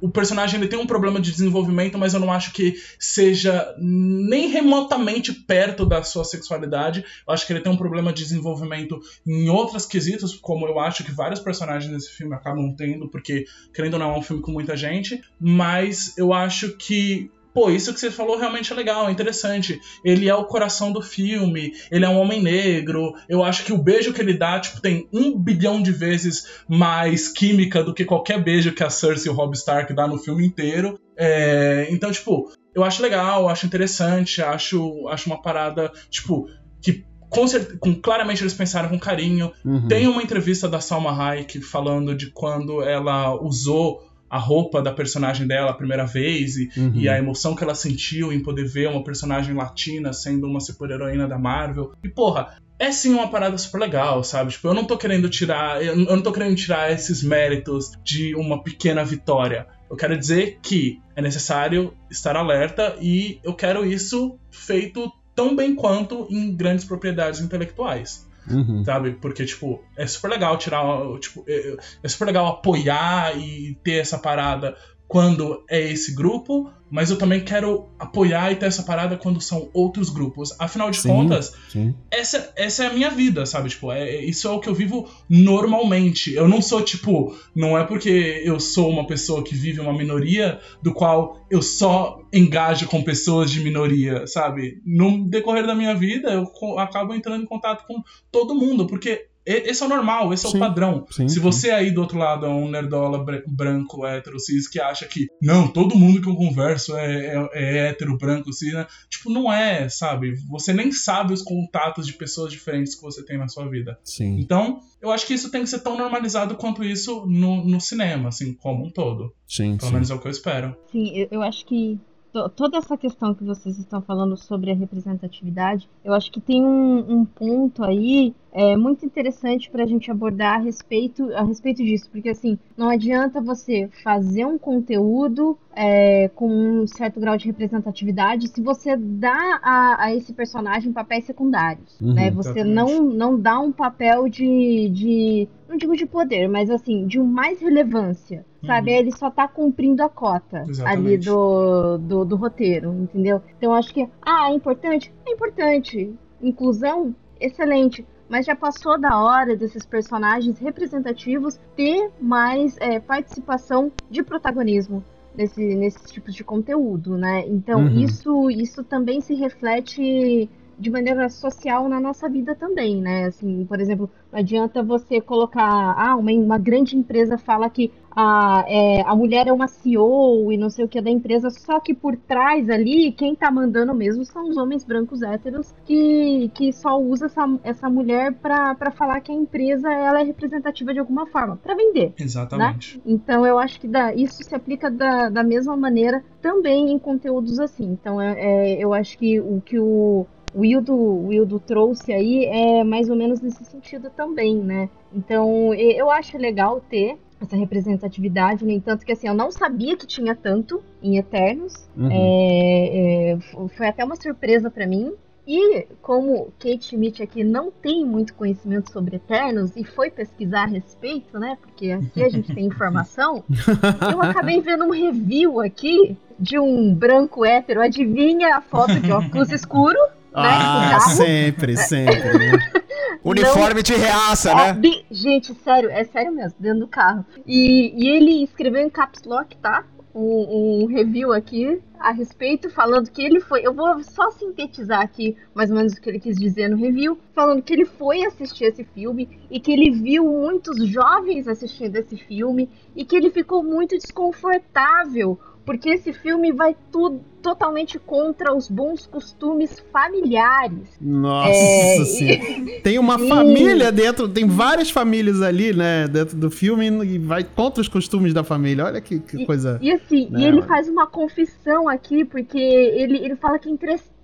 o personagem ele tem um problema de desenvolvimento, mas eu não acho que seja nem remotamente perto da sua sexualidade. Eu acho que ele tem um problema de desenvolvimento em outros quesitos, como eu acho que vários personagens desse filme acabam tendo, porque, querendo ou não, é um filme com muita gente. Mas eu acho que pô, isso que você falou realmente é legal, é interessante. Ele é o coração do filme, ele é um homem negro. Eu acho que o beijo que ele dá, tipo, tem um bilhão de vezes mais química do que qualquer beijo que a Cersei e o Robb Stark dá no filme inteiro. É, então, tipo, eu acho legal, acho interessante, acho, acho uma parada, tipo, que com, com, claramente eles pensaram com carinho. Uhum. Tem uma entrevista da Salma Hayek falando de quando ela usou a roupa da personagem dela a primeira vez e, uhum. e, a emoção que ela sentiu em poder ver uma personagem latina sendo uma super-heroína da Marvel. E, porra, é sim uma parada super legal, sabe? Tipo, eu não tô querendo tirar. Eu eu não tô querendo tirar esses méritos de uma pequena vitória. Eu quero dizer que é necessário estar alerta e eu quero isso feito tão bem quanto em grandes propriedades intelectuais Uhum. sabe? Porque, tipo, é super legal tirar. Tipo, é, é super legal apoiar e ter essa parada quando é esse grupo, mas eu também quero apoiar e ter essa parada quando são outros grupos. Afinal de Sim. contas, Sim. essa, essa é a minha vida, sabe? Tipo, é, é- isso é o que eu vivo normalmente. Eu não sou, tipo, não é porque eu sou uma pessoa que vive uma minoria do qual eu só engajo com pessoas de minoria, sabe? No decorrer da minha vida, eu acabo entrando em contato com todo mundo, porque esse é o normal, esse é Sim. o padrão. Sim, Se sim. você aí do outro lado é um nerdola br- branco, hétero, cis, que acha que não, todo mundo que eu converso é, é, é hétero, branco, cis, né? Tipo, não é, sabe? Você nem sabe os contatos de pessoas diferentes que você tem na sua vida. Sim. Então, eu acho que isso tem que ser tão normalizado quanto isso no, no cinema, assim, como um todo. Sim, Pelo sim. menos é o que eu espero. Sim, eu, eu acho que to- toda essa questão que vocês estão falando sobre a representatividade, eu acho que tem um, um ponto aí é, muito interessante para a gente abordar a respeito, a respeito disso, porque assim, não adianta você fazer um conteúdo é, com um certo grau de representatividade se você dá a, a esse personagem papéis secundários, Uhum, né? Você exatamente. não, não dá um papel de, de, não digo de poder, mas assim, de mais relevância, sabe? Uhum. Ele só tá cumprindo a cota ali Exatamente. do, do, do roteiro, entendeu? Então acho que, ah, é importante? É importante. Inclusão? Excelente. Mas já passou da hora desses personagens representativos ter mais é, participação de protagonismo nesse, nesses tipos de conteúdo, né? Então Uhum. isso, isso também se reflete de maneira social na nossa vida também, né? Assim, por exemplo, não adianta você colocar, ah, uma, uma grande empresa fala que a, é, a mulher é uma CEO e não sei o que da empresa, só que por trás ali, quem tá mandando mesmo são os homens brancos héteros que, que só usa essa, essa mulher pra pra falar que a empresa ela é representativa de alguma forma, pra vender. Exatamente. Então eu acho que dá- isso se aplica da, da mesma maneira também em conteúdos assim. Então é, é, eu acho que o que o Wildo, o Wildo trouxe aí é mais ou menos nesse sentido também, né? Então eu acho legal ter essa representatividade, no entanto que assim, eu não sabia que tinha tanto em Eternos. Uhum. É, é, foi até uma surpresa pra mim. E como Kate Schmidt aqui não tem muito conhecimento sobre Eternos e foi pesquisar a respeito, né? Porque aqui a gente tem informação. eu acabei vendo um review aqui de um branco hétero. Adivinha a foto de óculos escuro? Né, Ah, carro. sempre, sempre. né? Uniforme de reaça, Ó, né? bi- Gente, sério, é sério mesmo, dentro do carro. E, e ele escreveu em caps lock, tá? Um, um review aqui a respeito, falando que ele foi. Eu vou só sintetizar aqui mais ou menos o que ele quis dizer no review, falando que ele foi assistir esse filme e que ele viu muitos jovens assistindo esse filme e que ele ficou muito desconfortável porque esse filme vai tudo totalmente contra os bons costumes familiares. Nossa É, senhora. Tem uma família dentro, tem várias famílias ali, né, dentro do filme e vai contra os costumes da família. Olha que, que coisa. E assim, Não, e ele é. faz uma confissão aqui, porque ele, ele fala que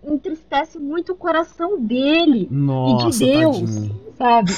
entristece muito o coração dele Nossa, e de Deus, tadinho. sabe?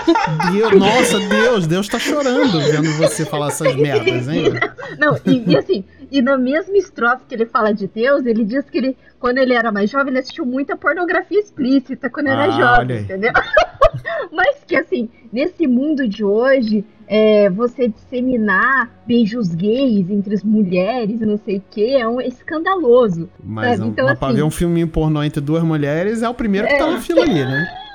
Deus, nossa, Deus, Deus tá chorando vendo você falar essas merdas, hein? Não, e, e assim, e na mesma estrofe que ele fala de Deus, ele diz que ele, quando ele era mais jovem, ele assistiu muita pornografia explícita quando era Ah, olha jovem, entendeu? Mas que assim, nesse mundo de hoje, é, você disseminar beijos gays entre as mulheres e não sei o que, é um é escandaloso. Mas, Sabe, então, mas pra assim- ver um filminho pornô entre duas mulheres é o primeiro que tá na fila ali, né?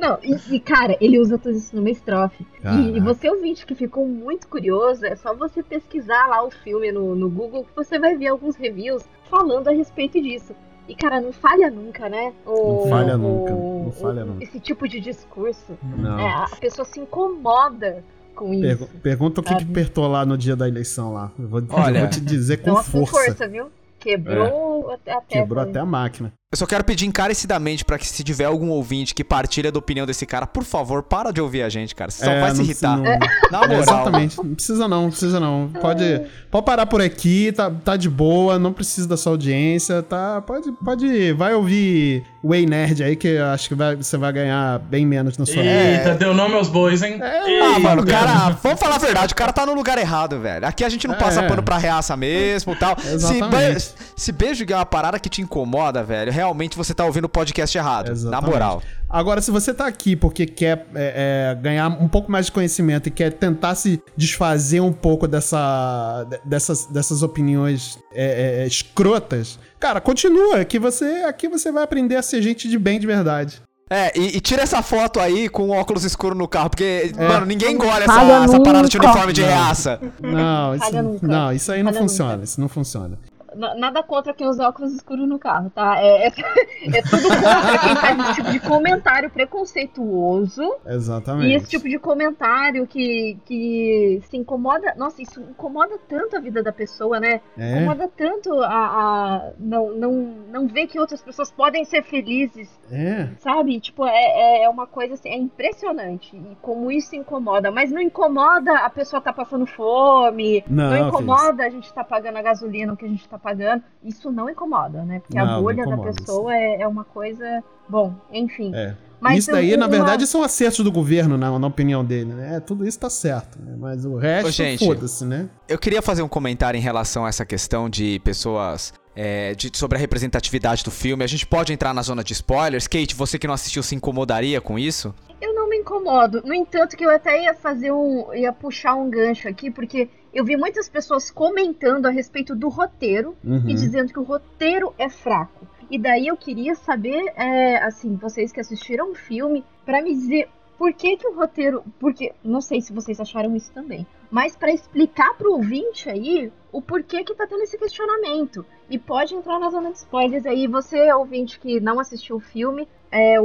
Não, e, e, cara, ele usa tudo isso numa estrofe. E, Caraca. e você ouvinte que ficou muito curioso, é só você pesquisar lá o filme no, no Google que você vai ver alguns reviews falando a respeito disso. E, cara, não falha nunca, né? O- Não falha o- nunca, não o- falha nunca. Esse tipo de discurso. Não. É, a pessoa se incomoda com isso. Pergu- pergunta o que, que apertou lá no dia da eleição lá. Eu vou, eu Olha. vou te dizer com Então, com força. força, viu? Quebrou até a Quebrou até a máquina. Eu só quero pedir encarecidamente pra que se tiver algum ouvinte que partilha da opinião desse cara, por favor, para de ouvir a gente, cara. Você só É, vai se não- irritar. não- Na moral. Exatamente. Não precisa não, não precisa não. Pode, pode parar por aqui, tá, tá de boa, não precisa da sua audiência, tá? Pode, pode, vai ouvir o Way Nerd aí que eu acho que vai- você vai ganhar bem menos na sua Eita, deu nome aos bois, hein? Ah, mano, o cara, vamos falar a verdade, o cara tá no lugar errado, velho. Aqui a gente não passa É. pano pra reaça mesmo e tal. Se, Exatamente. be- se beijo é uma parada que te incomoda, velho, realmente você tá ouvindo o podcast errado. Exatamente. Na moral. Agora, se você tá aqui porque quer é, é, ganhar um pouco mais de conhecimento e quer tentar se desfazer um pouco dessa, de- dessas, dessas opiniões é, é, escrotas, cara, continua, que você aqui você vai aprender a ser gente de bem de verdade. É, e, e tira essa foto aí com óculos escuros no carro, porque, É. mano, ninguém engole essa, essa parada de uniforme de reaça. Não, isso, não, isso aí não Falha funciona, nunca. isso não funciona. Na- Nada contra quem usa óculos escuros no carro, tá? É, é, é tudo contra quem faz esse tipo de comentário preconceituoso Exatamente. e esse tipo de comentário que, que se incomoda. Nossa, isso incomoda tanto a vida da pessoa, né? É, Incomoda tanto a, a não, não, não ver que outras pessoas podem ser felizes, é. sabe? Tipo, é, é uma coisa assim, é impressionante. E como isso incomoda. Mas não incomoda a pessoa tá passando fome, Não, não, incomoda a gente tá pagando a gasolina que a gente tá pagando. Isso não incomoda, né? Porque Não, a bolha da pessoa é, é uma coisa. Bom, enfim. É. Mas isso daí, um- na uma- verdade, são acertos do governo, na, na opinião dele, né? Tudo isso tá certo, né? Mas o resto, foda-se, né? Eu queria fazer um comentário em relação a essa questão de pessoas. é, de- sobre a representatividade do filme. A gente pode entrar na zona de spoilers. Kate, você que não assistiu se incomodaria com isso? Não me incomodo. No entanto, que eu até ia fazer um. ia puxar um gancho aqui, porque eu vi muitas pessoas comentando a respeito do roteiro Uhum. e dizendo que o roteiro é fraco. E daí eu queria saber, é, assim, vocês que assistiram o filme, pra me dizer por que, que o roteiro. Porque. Não sei se vocês acharam isso também. Mas pra explicar pro ouvinte aí o porquê que tá tendo esse questionamento. E pode entrar na zona de spoilers aí. Você, ouvinte que não assistiu o filme, é, o,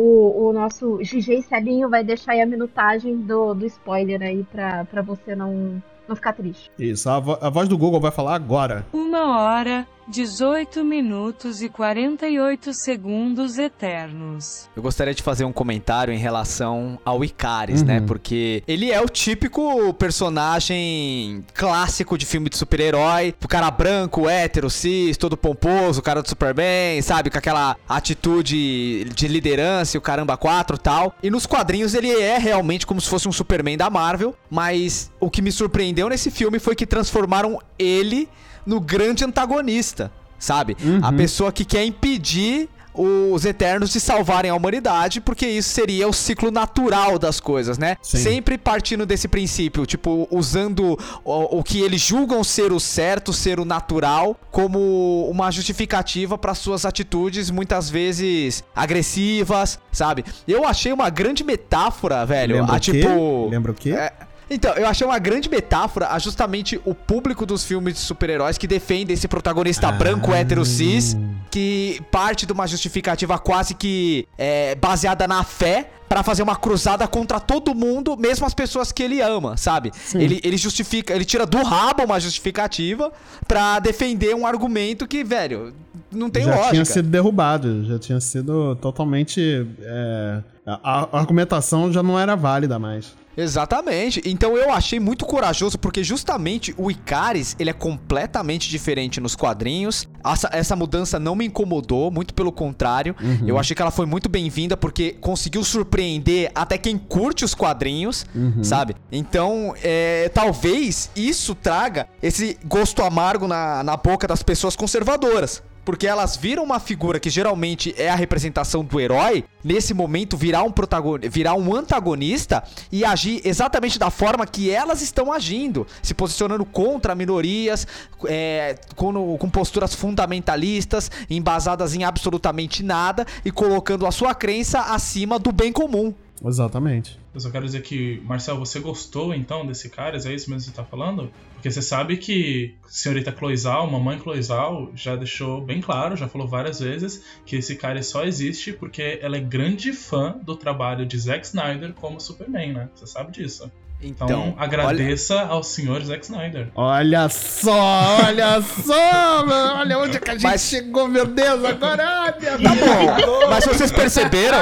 o nosso GG Celinho vai deixar aí a minutagem do, do spoiler aí pra, pra você não, não ficar triste. Isso, a, vo- a voz do Google vai falar agora. Uma hora, 18 minutos e 48 segundos eternos. Eu gostaria de fazer um comentário em relação ao Icaris, Uhum. né? Porque ele é o típico personagem clássico de filme de super-herói. O cara branco, hétero, cis, todo pomposo, o cara do Superman, sabe? Com aquela atitude de liderança e o caramba 4 tal. E nos quadrinhos ele é realmente como se fosse um Superman da Marvel. Mas o que me surpreendeu nesse filme foi que transformaram ele no grande antagonista, sabe? A pessoa que quer impedir os Eternos de salvarem a humanidade, porque isso seria o ciclo natural das coisas, né? Sim. Sempre partindo desse princípio, tipo, usando o, o que eles julgam ser o certo, ser o natural, como uma justificativa para suas atitudes, muitas vezes agressivas, sabe? Eu achei uma grande metáfora, velho. Lembra a o quê? tipo. Lembra o quê? É, então, eu achei uma grande metáfora a justamente o público dos filmes de super-heróis que defende esse protagonista Ah. branco, hétero, cis, que parte de uma justificativa quase que é, baseada na fé pra fazer uma cruzada contra todo mundo, mesmo as pessoas que ele ama, sabe? Ele, ele justifica, ele tira do rabo uma justificativa pra defender um argumento que, velho, não tem já lógica. tinha sido derrubado, já tinha sido totalmente. é, a, a argumentação já não era válida mais. Exatamente. Então eu achei muito corajoso porque justamente o Icaris, ele é completamente diferente nos quadrinhos. Essa, essa mudança não me incomodou, muito pelo contrário. Eu achei que ela foi muito bem-vinda porque conseguiu surpreender até quem curte os quadrinhos, sabe? Então, é, talvez isso traga esse gosto amargo na, na boca das pessoas conservadoras. Porque elas viram uma figura que geralmente é a representação do herói, nesse momento virar um protagonista, virar um antagonista e agir exatamente da forma que elas estão agindo, se posicionando contra minorias, é, com, com posturas fundamentalistas, embasadas em absolutamente nada e colocando a sua crença acima do bem comum. Exatamente. Eu só quero dizer que, Marcel, você gostou então desse cara? É isso mesmo que você tá falando? Porque você sabe que senhorita Cloizal, mamãe Cloizal, já deixou bem claro, já falou várias vezes, que esse cara só existe porque ela é grande fã do trabalho de Zack Snyder como Superman, né? Você sabe disso. Então, Então, agradeça ao senhor Zack Snyder. Olha só, olha só, mano. Olha onde que a gente Mas- chegou, meu Deus, agora. Ah, minha Tá bom, mas vocês perceberam?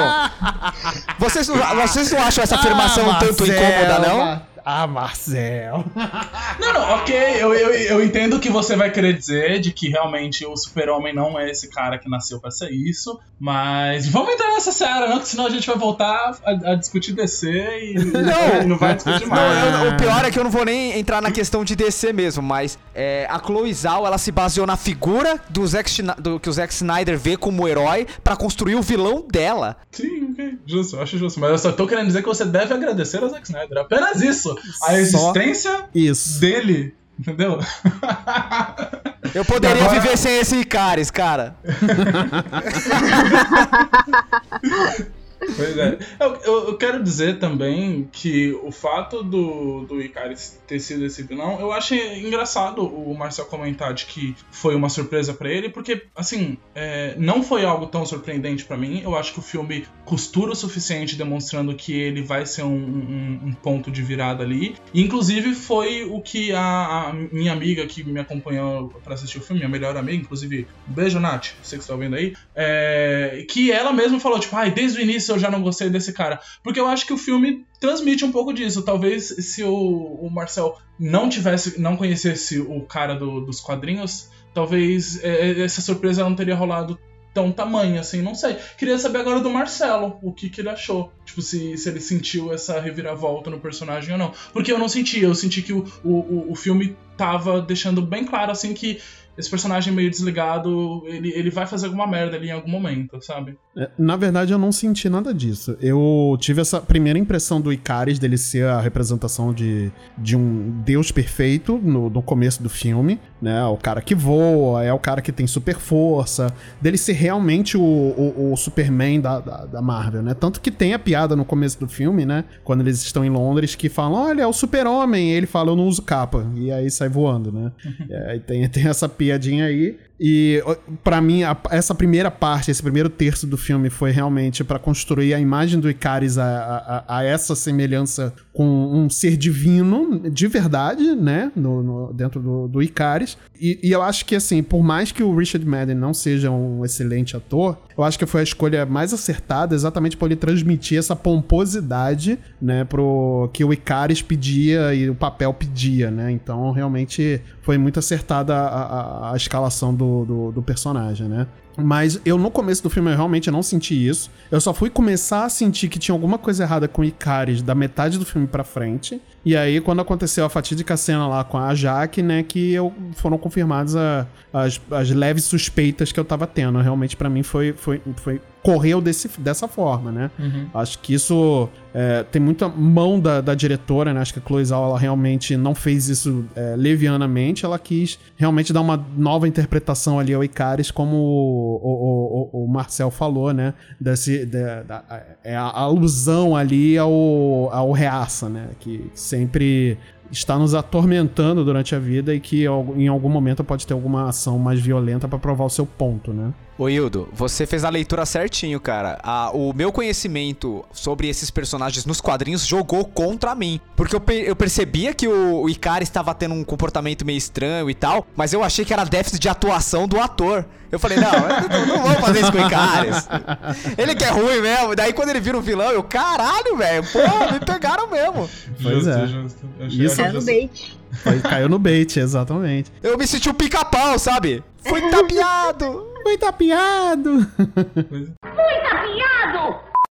Vocês não, vocês não acham essa afirmação um Ah, tanto Marcel, incômoda, não? Ah, Marcel. Não, não, ok, eu, eu, eu entendo o que você vai querer dizer, de que realmente o super-homem não é esse cara que nasceu pra ser isso, mas vamos entrar nessa seara, não, que senão a gente vai voltar a, a discutir DC e Não. e não vai discutir Não, mais. eu- o pior é que eu não vou nem entrar na questão de DC mesmo, mas é, a Chloe Zhao, ela se baseou na figura do, Zack, do que o Zack Snyder vê como herói pra construir o vilão dela. Sim, ok, justo, eu acho justo. Mas eu só tô querendo dizer que você deve agradecer ao Zack Snyder, apenas isso. A Só existência Isso. dele, entendeu? Eu poderia agora- viver sem esse Icaris, cara. Pois é. Eu, eu- eu quero dizer também que o fato do, do Icaris ter sido esse vilão, eu achei engraçado o Marcel comentar de que foi uma surpresa pra ele, porque, assim, é, não foi algo tão surpreendente pra mim. Eu acho que o filme costura o suficiente demonstrando que ele vai ser um, um- um ponto de virada ali. E, inclusive, foi o que a, a minha amiga que me acompanhou pra assistir o filme, minha melhor amiga, inclusive, um beijo, Nath, você que está ouvindo aí, é, que ela mesma falou, tipo, ai, desde o início eu já não gostei desse cara. Porque eu acho que o filme transmite um pouco disso. Talvez se o, o Marcel não tivesse, não conhecesse o cara do- dos quadrinhos, talvez é, essa surpresa não teria rolado tão tamanho, assim, não sei. Queria saber agora do Marcelo, o que, que ele achou. Tipo, se, se ele sentiu essa reviravolta no personagem ou não. Porque eu não senti, eu senti que o, o, o- o filme tava deixando bem claro, assim, que esse personagem meio desligado, ele, ele vai fazer alguma merda ali em algum momento, sabe? É, Na verdade, eu não senti nada disso. Eu tive essa primeira impressão do Icaris dele ser a representação de, de um deus perfeito no, no começo do filme, né? O cara que voa, é o cara que tem super força, dele ser realmente o, o, o Superman da, da, da Marvel, né? Tanto que tem a piada no começo do filme, né? Quando eles estão em Londres, que falam: Olha, é o Super-Homem. E ele fala: Eu não uso capa. E aí sai voando, né? E tem, tem essa piadinha aí. E ó, pra mim, a- essa primeira parte, esse primeiro terço do filme foi realmente pra construir a imagem do Icaris a, a- a essa semelhança com um ser divino de verdade, né? No, no- dentro do, do Icaris. E, e eu acho que, assim, por mais que o Richard Madden não seja um excelente ator, eu acho que foi a escolha mais acertada exatamente por ele transmitir essa pomposidade, né? Pro que o Icaris pedia e o papel pedia, né? Então, realmente foi muito acertada a- a escalação do, do, do personagem, né? Mas eu, no começo do filme, eu realmente não senti isso. Eu só fui começar a sentir que tinha alguma coisa errada com Icaris da metade do filme pra frente. E aí, quando aconteceu a fatídica cena lá com a Jaque, né, que eu, foram confirmadas as, as leves suspeitas que eu tava tendo. Realmente, pra mim, foi, foi, foi correu desse, dessa forma, né? Acho que isso é, tem muita mão da, da diretora, né? Acho que a Chloe Zhao, ela realmente não fez isso é, levianamente. Ela quis realmente dar uma nova interpretação ali ao Icaris, como o, o, o, o Marcel falou, né? Desse, da, da- é a alusão ali ao, ao Reaça, né? Que sempre está nos atormentando durante a vida e que em algum momento pode ter alguma ação mais violenta pra provar o seu ponto, né? Ô Hildo, você fez a leitura certinho, cara. A- o meu conhecimento sobre esses personagens nos quadrinhos jogou contra mim. Porque eu, eu percebia que o, o Ikari estava tendo um comportamento meio estranho e tal, mas eu achei que era déficit de atuação do ator. Eu falei, não, eu não, não vamos fazer isso com o Icaris. Ele que é ruim mesmo. Daí quando ele vira um vilão, eu, caralho, velho, pô, me pegaram mesmo. Pois justo, é. justo. Eu achei- Isso- É bait. Foi- caiu no bait, exatamente. Eu me senti um pica-pau, sabe? Fui tapeado. Foi tapeado!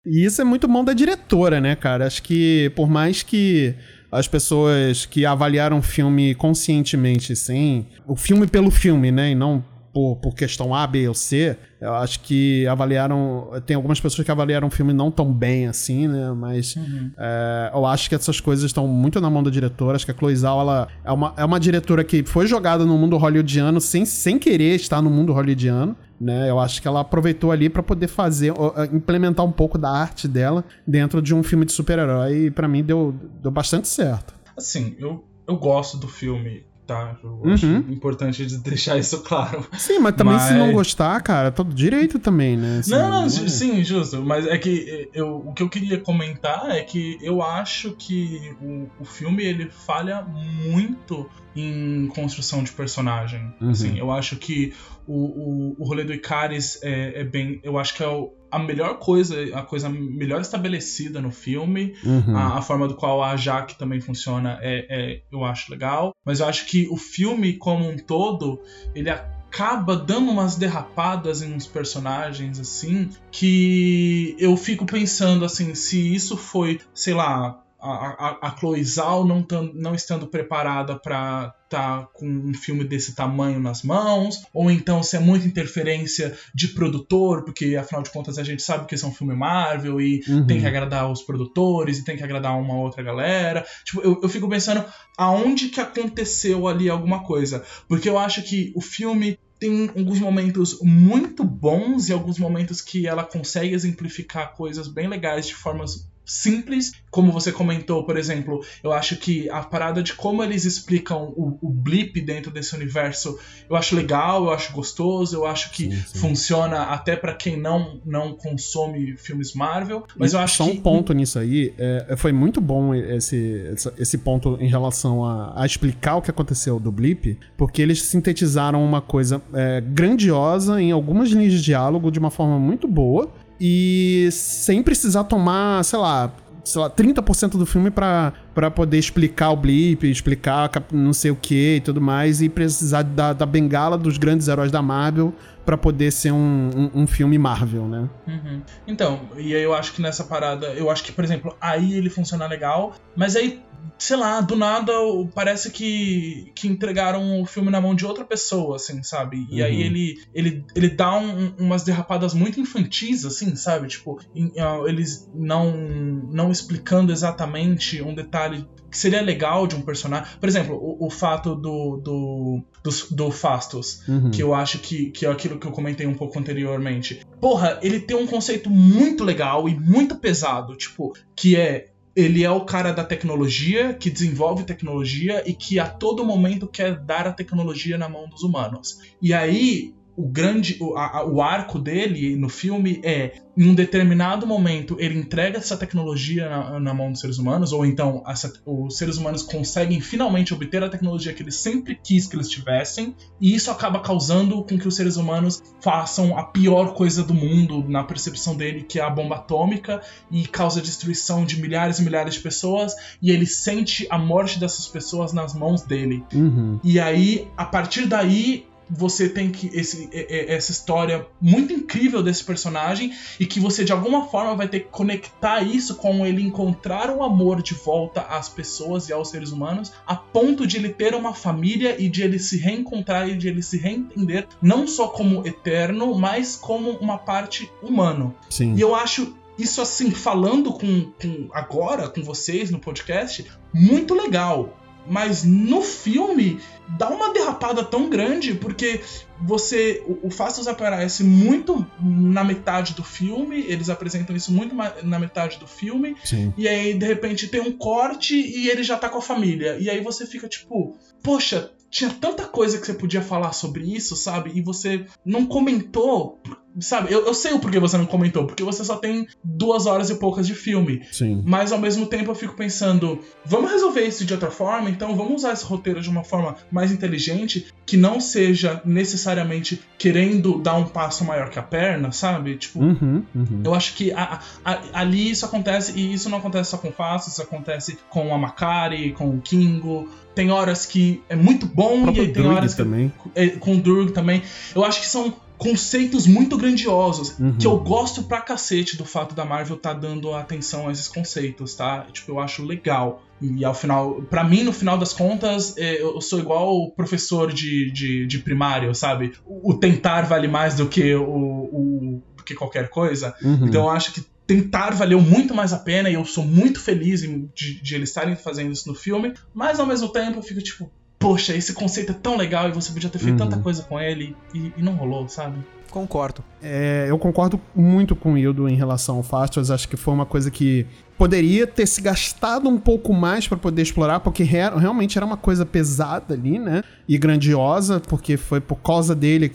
E isso é muito mão da diretora, né, cara? Acho que por mais que as pessoas que avaliaram o filme conscientemente, sem o filme pelo filme, né, e não por, por questão A, B ou C, eu acho que avaliaram. Tem algumas pessoas que avaliaram o filme não tão bem assim, né? Mas é, eu acho que essas coisas estão muito na mão da diretora. Acho que a Chloe Zhao, ela é uma, é uma diretora que foi jogada no mundo hollywoodiano sem, sem querer estar no mundo hollywoodiano. Né, eu acho que ela aproveitou ali pra poder fazer, implementar um pouco da arte dela dentro de um filme de super-herói e pra mim deu, deu bastante certo. Assim, eu, eu gosto do filme tá? Eu acho Uhum. importante de deixar isso claro. Sim, mas também se Mas- não gostar, cara, todo direito também, né? Assim, não, não, é- sim, justo. Mas é que eu, o que eu queria comentar é que eu acho que o, o filme ele falha muito em construção de personagem. Uhum. Assim, eu acho que o, o, o rolê do Icaris é, é bem. Eu acho que é o- a melhor coisa, a coisa melhor estabelecida no filme. Uhum. A, a forma do qual a Jaque também funciona é, é- eu acho legal. Mas eu acho que o filme como um todo, ele acaba dando umas derrapadas em uns personagens assim que eu fico pensando assim, se isso foi, sei lá, a, a, a Chloe Zhao não, não estando preparada pra tá com um filme desse tamanho nas mãos, ou então se é muita interferência de produtor, porque afinal de contas a gente sabe que esse é um filme Marvel e Uhum. tem que agradar os produtores e tem que agradar uma outra galera. Tipo, eu, eu fico pensando aonde que aconteceu ali alguma coisa. Porque eu acho que o filme tem alguns momentos muito bons e alguns momentos que ela consegue exemplificar coisas bem legais de formas simples, como você comentou, por exemplo, eu acho que a parada de como eles explicam o, o blip dentro desse universo, eu acho legal, eu acho gostoso, eu acho que Sim, sim. funciona até pra quem não não consome filmes Marvel, mas eu acho Só que um ponto nisso aí, é, foi muito bom esse, esse ponto em relação a, a explicar o que aconteceu do Blip, porque eles sintetizaram uma coisa é, grandiosa em algumas linhas de diálogo de uma forma muito boa e sem precisar tomar, sei lá, sei lá, 30% do filme pra, pra poder explicar o blip, explicar não sei o que e tudo mais, e precisar da, da bengala dos grandes heróis da Marvel pra poder ser um, um, um filme Marvel, né? Uhum. Então, e aí eu acho que nessa parada, eu acho que, por exemplo, aí ele funciona legal, mas aí, sei lá, do nada parece que, que entregaram o filme na mão de outra pessoa, assim, sabe? E aí Uhum. ele, ele, ele dá um- umas derrapadas muito infantis, assim, sabe? Tipo, eles não, não explicando exatamente um detalhe que seria legal de um personagem. Por exemplo, o, o fato do, do, do, do Fastos Uhum. que eu acho que, que é aquilo que eu comentei um pouco anteriormente. Porra, ele tem um conceito muito legal e muito pesado, tipo, que é ele é o cara da tecnologia, que desenvolve tecnologia e que a todo momento quer dar a tecnologia na mão dos humanos. E aí, o grande. O, a- a- o arco dele no filme é. Em um determinado momento, ele entrega essa tecnologia na, na mão dos seres humanos, ou então essa- os seres humanos conseguem finalmente obter a tecnologia que ele sempre quis que eles tivessem, e isso acaba causando com que os seres humanos façam a pior coisa do mundo na percepção dele, que é a bomba atômica, e causa destruição de milhares e milhares de pessoas, e ele sente a morte dessas pessoas nas mãos dele. Uhum. E aí, a partir daí, você tem que esse, essa história muito incrível desse personagem e que você de alguma forma vai ter que conectar isso com ele encontrar o amor de volta às pessoas e aos seres humanos, a ponto de ele ter uma família e de ele se reencontrar e de ele se reentender não só como eterno, mas como uma parte humano. Sim. E eu acho isso assim, falando com, com agora com vocês no podcast, muito legal. Mas no filme dá uma derrapada tão grande porque você o, o Fastos aparece muito na metade do filme, eles apresentam isso muito na metade do filme Sim. e aí de repente tem um corte e ele já tá com a família. E aí você fica tipo, poxa, tinha tanta coisa que você podia falar sobre isso, sabe? E você não comentou, sabe? Eu, eu sei o porquê você não comentou, porque você só tem duas horas e poucas de filme. Sim. Mas ao mesmo tempo eu fico pensando, vamos resolver isso de outra forma, então vamos usar esse roteiro de uma forma mais inteligente, que não seja necessariamente querendo dar um passo maior que a perna, sabe? Tipo, Uhum. Uhum. eu acho que a- a- ali isso acontece, e isso não acontece só com o Fácil, isso acontece com a Makari, com o Kingo. Tem horas que é muito bom, e tem horas que também. é, com o Durg também. Eu acho que são conceitos muito grandiosos Uhum. que eu gosto pra cacete do fato da Marvel tá dando atenção a esses conceitos, tá? Tipo, eu acho legal. E ao final, pra mim, no final das contas, é, eu sou igual o professor de, de, de primário, sabe? O, tentar vale mais do que o, o do que qualquer coisa. Uhum. Então eu acho que tentar valeu muito mais a pena e eu sou muito feliz de, de eles estarem fazendo isso no filme, mas ao mesmo tempo eu fico tipo, poxa, esse conceito é tão legal e você podia ter feito Uhum. tanta coisa com ele e, e não rolou, sabe? Concordo. É, eu concordo muito com o Hildo em relação ao Fastos. Acho que foi uma coisa que poderia ter se gastado um pouco mais para poder explorar, porque re realmente era uma coisa pesada ali, né? E grandiosa, porque foi por causa dele,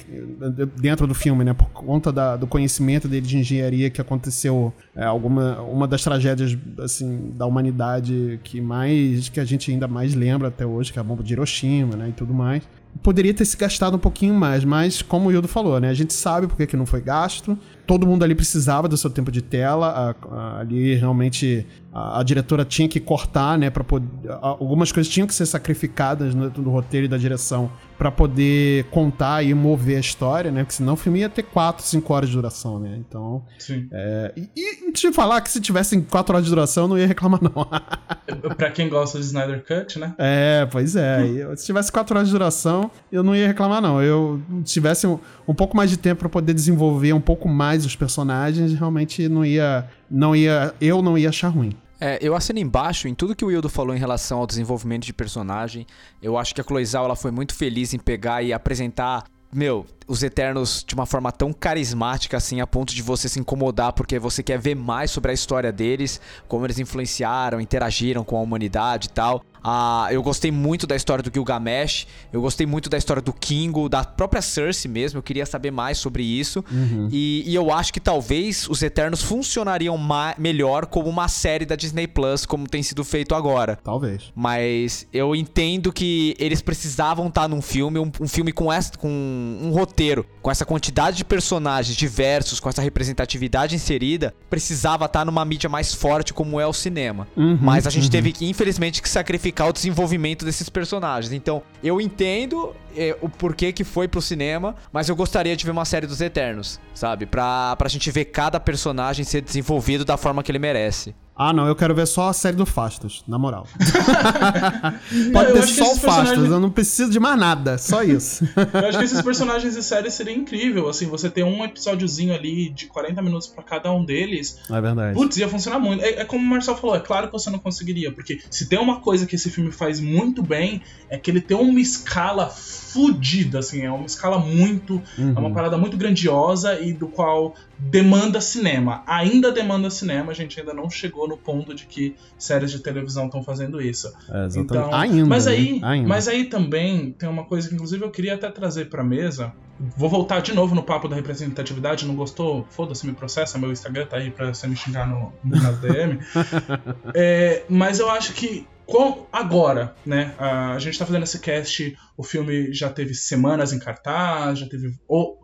dentro do filme, né? Por conta da, do conhecimento dele de engenharia que aconteceu é, alguma uma das tragédias assim da humanidade que mais que a gente ainda mais lembra até hoje, que é a bomba de Hiroshima, né? E tudo mais poderia ter se gastado um pouquinho mais, mas como o Hildo falou, né? A gente sabe porque que não foi gasto. Todo mundo ali precisava do seu tempo de tela. A, a, ali realmente a, a, diretora tinha que cortar, né? Para poder. algumas coisas tinham que ser sacrificadas no, no roteiro e da direção para poder contar e mover a história, né? Porque senão o filme ia ter 4, 5 horas de duração, né? Então. Sim. É, e, e te falar que se tivessem 4 horas de duração, eu não ia reclamar, não. pra quem gosta de Snyder Cut, né? É, pois é. Eu, se tivesse 4 horas de duração, eu não ia reclamar, não. Eu se tivesse um, um pouco mais de tempo para poder desenvolver um pouco mais os personagens, realmente não ia. Não ia. Eu não ia achar ruim. É, eu assino embaixo em tudo que o Wildo falou em relação ao desenvolvimento de personagem. Eu acho que a Cloizal ela foi muito feliz em pegar e apresentar meu, os Eternos de uma forma tão carismática assim, a ponto de você se incomodar porque você quer ver mais sobre a história deles, como eles influenciaram, interagiram com a humanidade e tal. Ah, eu gostei muito da história do Gilgamesh, eu gostei muito da história do Kingo, da própria Cersei mesmo, eu queria saber mais sobre isso. Uhum. E, e, eu acho que talvez os Eternos funcionariam melhor como uma série da Disney Plus, como tem sido feito agora. Talvez. Mas eu entendo que eles precisavam estar num filme, um, um filme com, essa, com um roteiro, com essa quantidade de personagens diversos, com essa representatividade inserida, precisava estar numa mídia mais forte como é o cinema. Uhum, Mas a gente uhum. teve que, infelizmente, que sacrificar o desenvolvimento desses personagens. Então, eu entendo é, o porquê que foi pro cinema, mas eu gostaria de ver uma série dos Eternos, sabe? Pra, pra gente ver cada personagem ser desenvolvido da forma que ele merece. Ah, não, eu quero ver só a série do Fastos, na moral. Pode ter só o Fastos, personagens... eu não preciso de mais nada, só isso. eu acho que esses personagens de série seria incrível, assim, você ter um episódiozinho ali de 40 minutos para cada um deles. É verdade. Putz, ia funcionar muito. É, é, como o Marcel falou, é claro que você não conseguiria, porque se tem uma coisa que esse filme faz muito bem, é que ele tem uma escala fodida, assim, é uma escala muito. Uhum. É uma parada muito grandiosa e do qual demanda cinema. Ainda demanda cinema, a gente ainda não chegou no ponto de que séries de televisão estão fazendo isso. É, então, ainda, mas aí, né? ainda. mas aí também tem uma coisa que inclusive eu queria até trazer para mesa. Vou voltar de novo no papo da representatividade, não gostou? Foda-se, me processa, meu Instagram tá aí pra você me xingar no, no DM. é, mas eu acho que com, agora, né? A gente tá fazendo esse cast, o filme já teve semanas em cartaz, já teve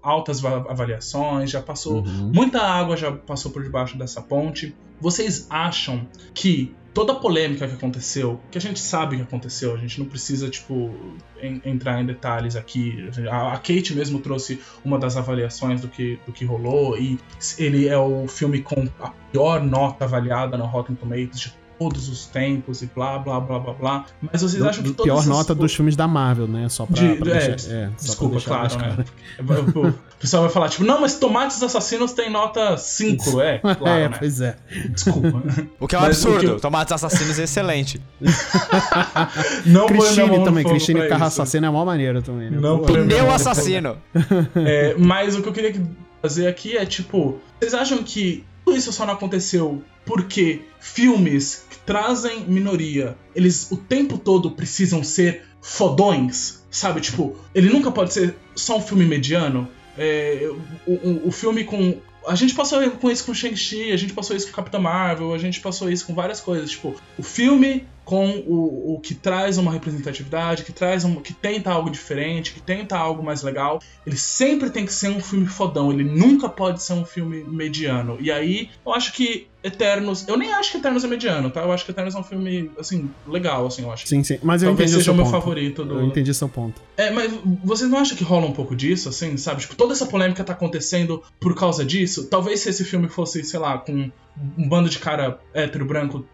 altas avaliações, já passou. Uhum. Muita água já passou por debaixo dessa ponte. Vocês acham que toda a polêmica que aconteceu, que a gente sabe que aconteceu, a gente não precisa, tipo, entrar em detalhes aqui. A, a, Kate mesmo trouxe uma das avaliações do que, do que rolou, e ele é o filme com a pior nota avaliada no Rotten Tomatoes de todos os tempos e blá, blá, blá, blá, blá. Mas vocês do, acham que todas Pior nota dos filmes da Marvel, né? Só pra, de, pra é, deixar, é, Desculpa, claro, né? o pessoal vai falar, tipo, não, mas Tomates Assassinos tem nota 5, é, claro, é, né? pois é. Desculpa. O que é um Mas absurdo. eu- Tomates Assassinos é excelente. não Cristine também, Cristine pra Carro. Assassino é a maior maneira também. né? Não Pneu no assassino. É, mas o que eu queria fazer aqui é tipo, vocês acham que tudo isso só não aconteceu porque filmes que trazem minoria, eles o tempo todo precisam ser fodões, sabe? Tipo, ele nunca pode ser só um filme mediano. É, o, o, o filme com a gente passou com isso com Shang-Chi, a gente passou isso com Capitã Marvel, a gente passou isso com várias coisas. Tipo, o filme com o, o que traz uma representatividade, que traz um, que tenta algo diferente, que tenta algo mais legal, ele sempre tem que ser um filme fodão, ele nunca pode ser um filme mediano. E aí, eu acho que Eternos, eu nem acho que Eternos é mediano, tá? Eu acho que Eternos é um filme assim legal, assim, eu acho. Sim, sim. Mas eu Talvez entendi o seja seu o meu ponto. favorito do- Eu entendi seu ponto. É, mas vocês não acham que rola um pouco disso, assim, sabe? Tipo, toda essa polêmica tá acontecendo por causa disso? Talvez se esse filme fosse, sei lá, com um bando de cara hétero branco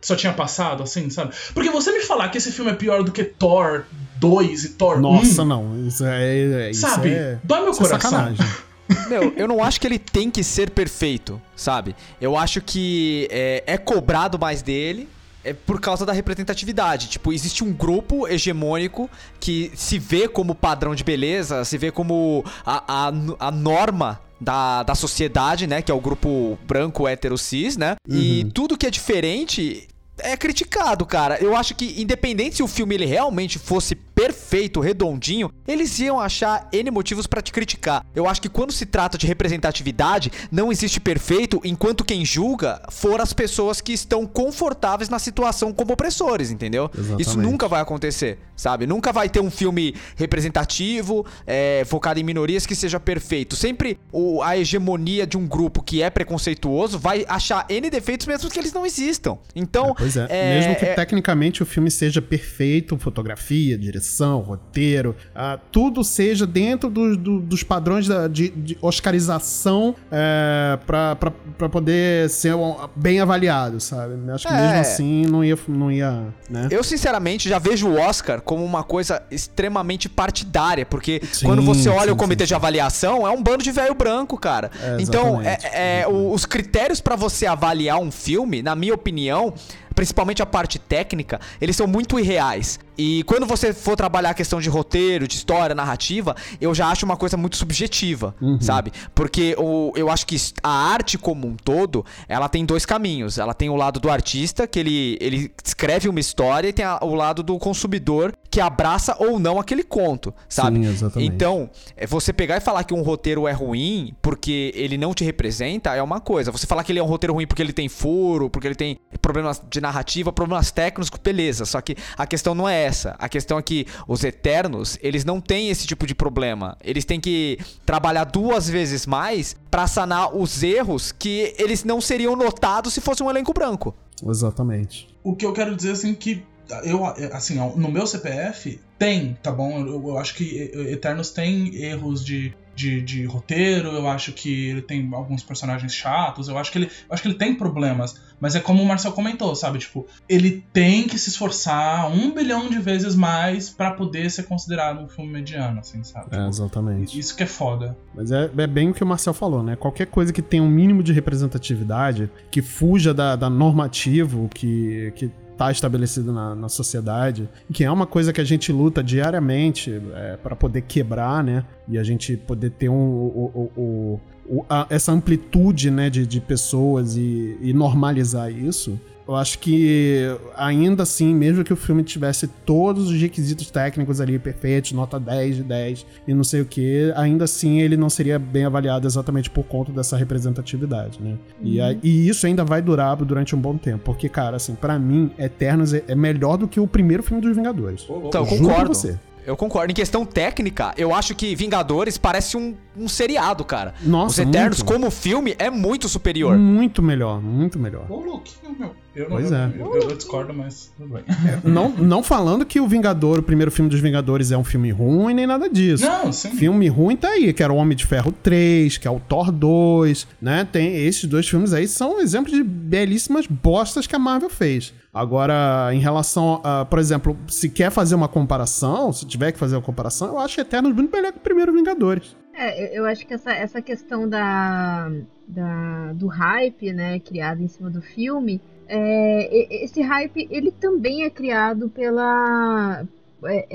só tinha passado, assim, sabe? Porque você me falar que esse filme é pior do que Thor 2 e Thor Nossa, 1, não. Isso é. Isso sabe? É, Dói meu isso é coração. sacanagem. Meu, eu não acho que ele tem que ser perfeito, sabe? Eu acho que é, é cobrado mais dele, é por causa da representatividade. Tipo, existe um grupo hegemônico que se vê como padrão de beleza, se vê como a, a, a norma da, da sociedade, né? Que é o grupo branco hétero cis, né? E tudo que é diferente é criticado, cara. Eu acho que, independente se o filme ele realmente fosse perfeito, redondinho, eles iam achar N motivos pra te criticar. Eu acho que quando se trata de representatividade, não existe perfeito enquanto quem julga for as pessoas que estão confortáveis na situação como opressores, entendeu? Exatamente. Isso nunca vai acontecer, sabe? Nunca vai ter um filme representativo, é, focado em minorias que seja perfeito. Sempre o- a hegemonia de um grupo que é preconceituoso vai achar N defeitos mesmo que eles não existam. Então, Pois é. é, Mesmo que é- tecnicamente o filme seja perfeito, fotografia, direção, roteiro, ah, tudo seja dentro do- do- dos padrões da- de, de oscarização é, pra, pra poder ser bem avaliado, sabe? Acho que É. mesmo assim não ia, não ia né? Eu, sinceramente, já vejo o Oscar como uma coisa extremamente partidária, porque Sim, quando você olha sim, o comitê sim, de avaliação, é um bando de velho branco, cara. É, então, é, é, o- os critérios pra você avaliar um filme, na minha opinião, principalmente a parte técnica, eles são muito irreais. E quando você for trabalhar a questão de roteiro, de história, narrativa, eu já acho uma coisa muito subjetiva, sabe? Porque o, eu acho que a arte como um todo, ela tem dois caminhos. Ela tem o lado do artista, que ele, ele escreve uma história, e tem a- o lado do consumidor, que abraça ou não aquele conto, sabe? Sim, exatamente. Então, é, você pegar e falar que um roteiro é ruim porque ele não te representa é uma coisa. Você falar que ele é um roteiro ruim porque ele tem furo, porque ele tem problemas de narrativa, problemas técnicos, beleza. Só que a questão não é essa. A questão é que os Eternos, eles não têm esse tipo de problema. Eles têm que trabalhar duas vezes mais pra sanar os erros que eles não seriam notados se fosse um elenco branco. Exatamente. O que eu quero dizer assim que eu assim, ó, no meu CPF tem, tá bom? Eu, eu acho que Eternos tem erros de, de, de roteiro, eu acho que ele tem alguns personagens chatos, eu acho que ele, acho que ele tem problemas, mas é como o Marcel comentou, sabe? Tipo, ele tem que se esforçar um bilhão de vezes mais pra poder ser considerado um filme mediano, assim, sabe? É, exatamente. isso que é foda. Mas é, é bem o que o Marcel falou, né? Qualquer coisa que tenha um mínimo de representatividade, que fuja da, da normativo que, que tá estabelecido na, na sociedade, que é uma coisa que a gente luta diariamente é, para poder quebrar, né? E a gente poder ter um, o- o- o- a- essa amplitude né, de, de pessoas e, e normalizar isso. Eu acho que ainda assim, mesmo que o filme tivesse todos os requisitos técnicos ali perfeitos, nota 10 de 10 e não sei o que, ainda assim ele não seria bem avaliado exatamente por conta dessa representatividade, né? E, a- e isso ainda vai durar durante um bom tempo, porque, cara, assim, pra mim, Eternos é, é melhor do que o primeiro filme dos Vingadores. Então, concordo. você. Eu concordo. Em questão técnica, eu acho que Vingadores parece um, um seriado, cara. Nossa, Os Eternos, muito. como filme, é muito superior. Muito melhor, muito melhor. Ô, louquinho, meu. Eu não Pois eu, é. eu, eu discordo, mas tudo bem. Não, não falando que o Vingador, o primeiro filme dos Vingadores, é um filme ruim, nem nada disso. Não, sim. Filme ruim tá aí, que era o Homem de Ferro 3, que é o Thor 2, né? Tem esses dois filmes aí são exemplos de belíssimas bostas que a Marvel fez. Agora, em relação a, por exemplo, se quer fazer uma comparação, se tiver que fazer uma comparação, eu acho Eternos muito melhor que o primeiro Vingadores. É, eu- acho que essa, essa questão da, da- do hype, né, criado em cima do filme, é, esse hype, ele também é criado pela, é,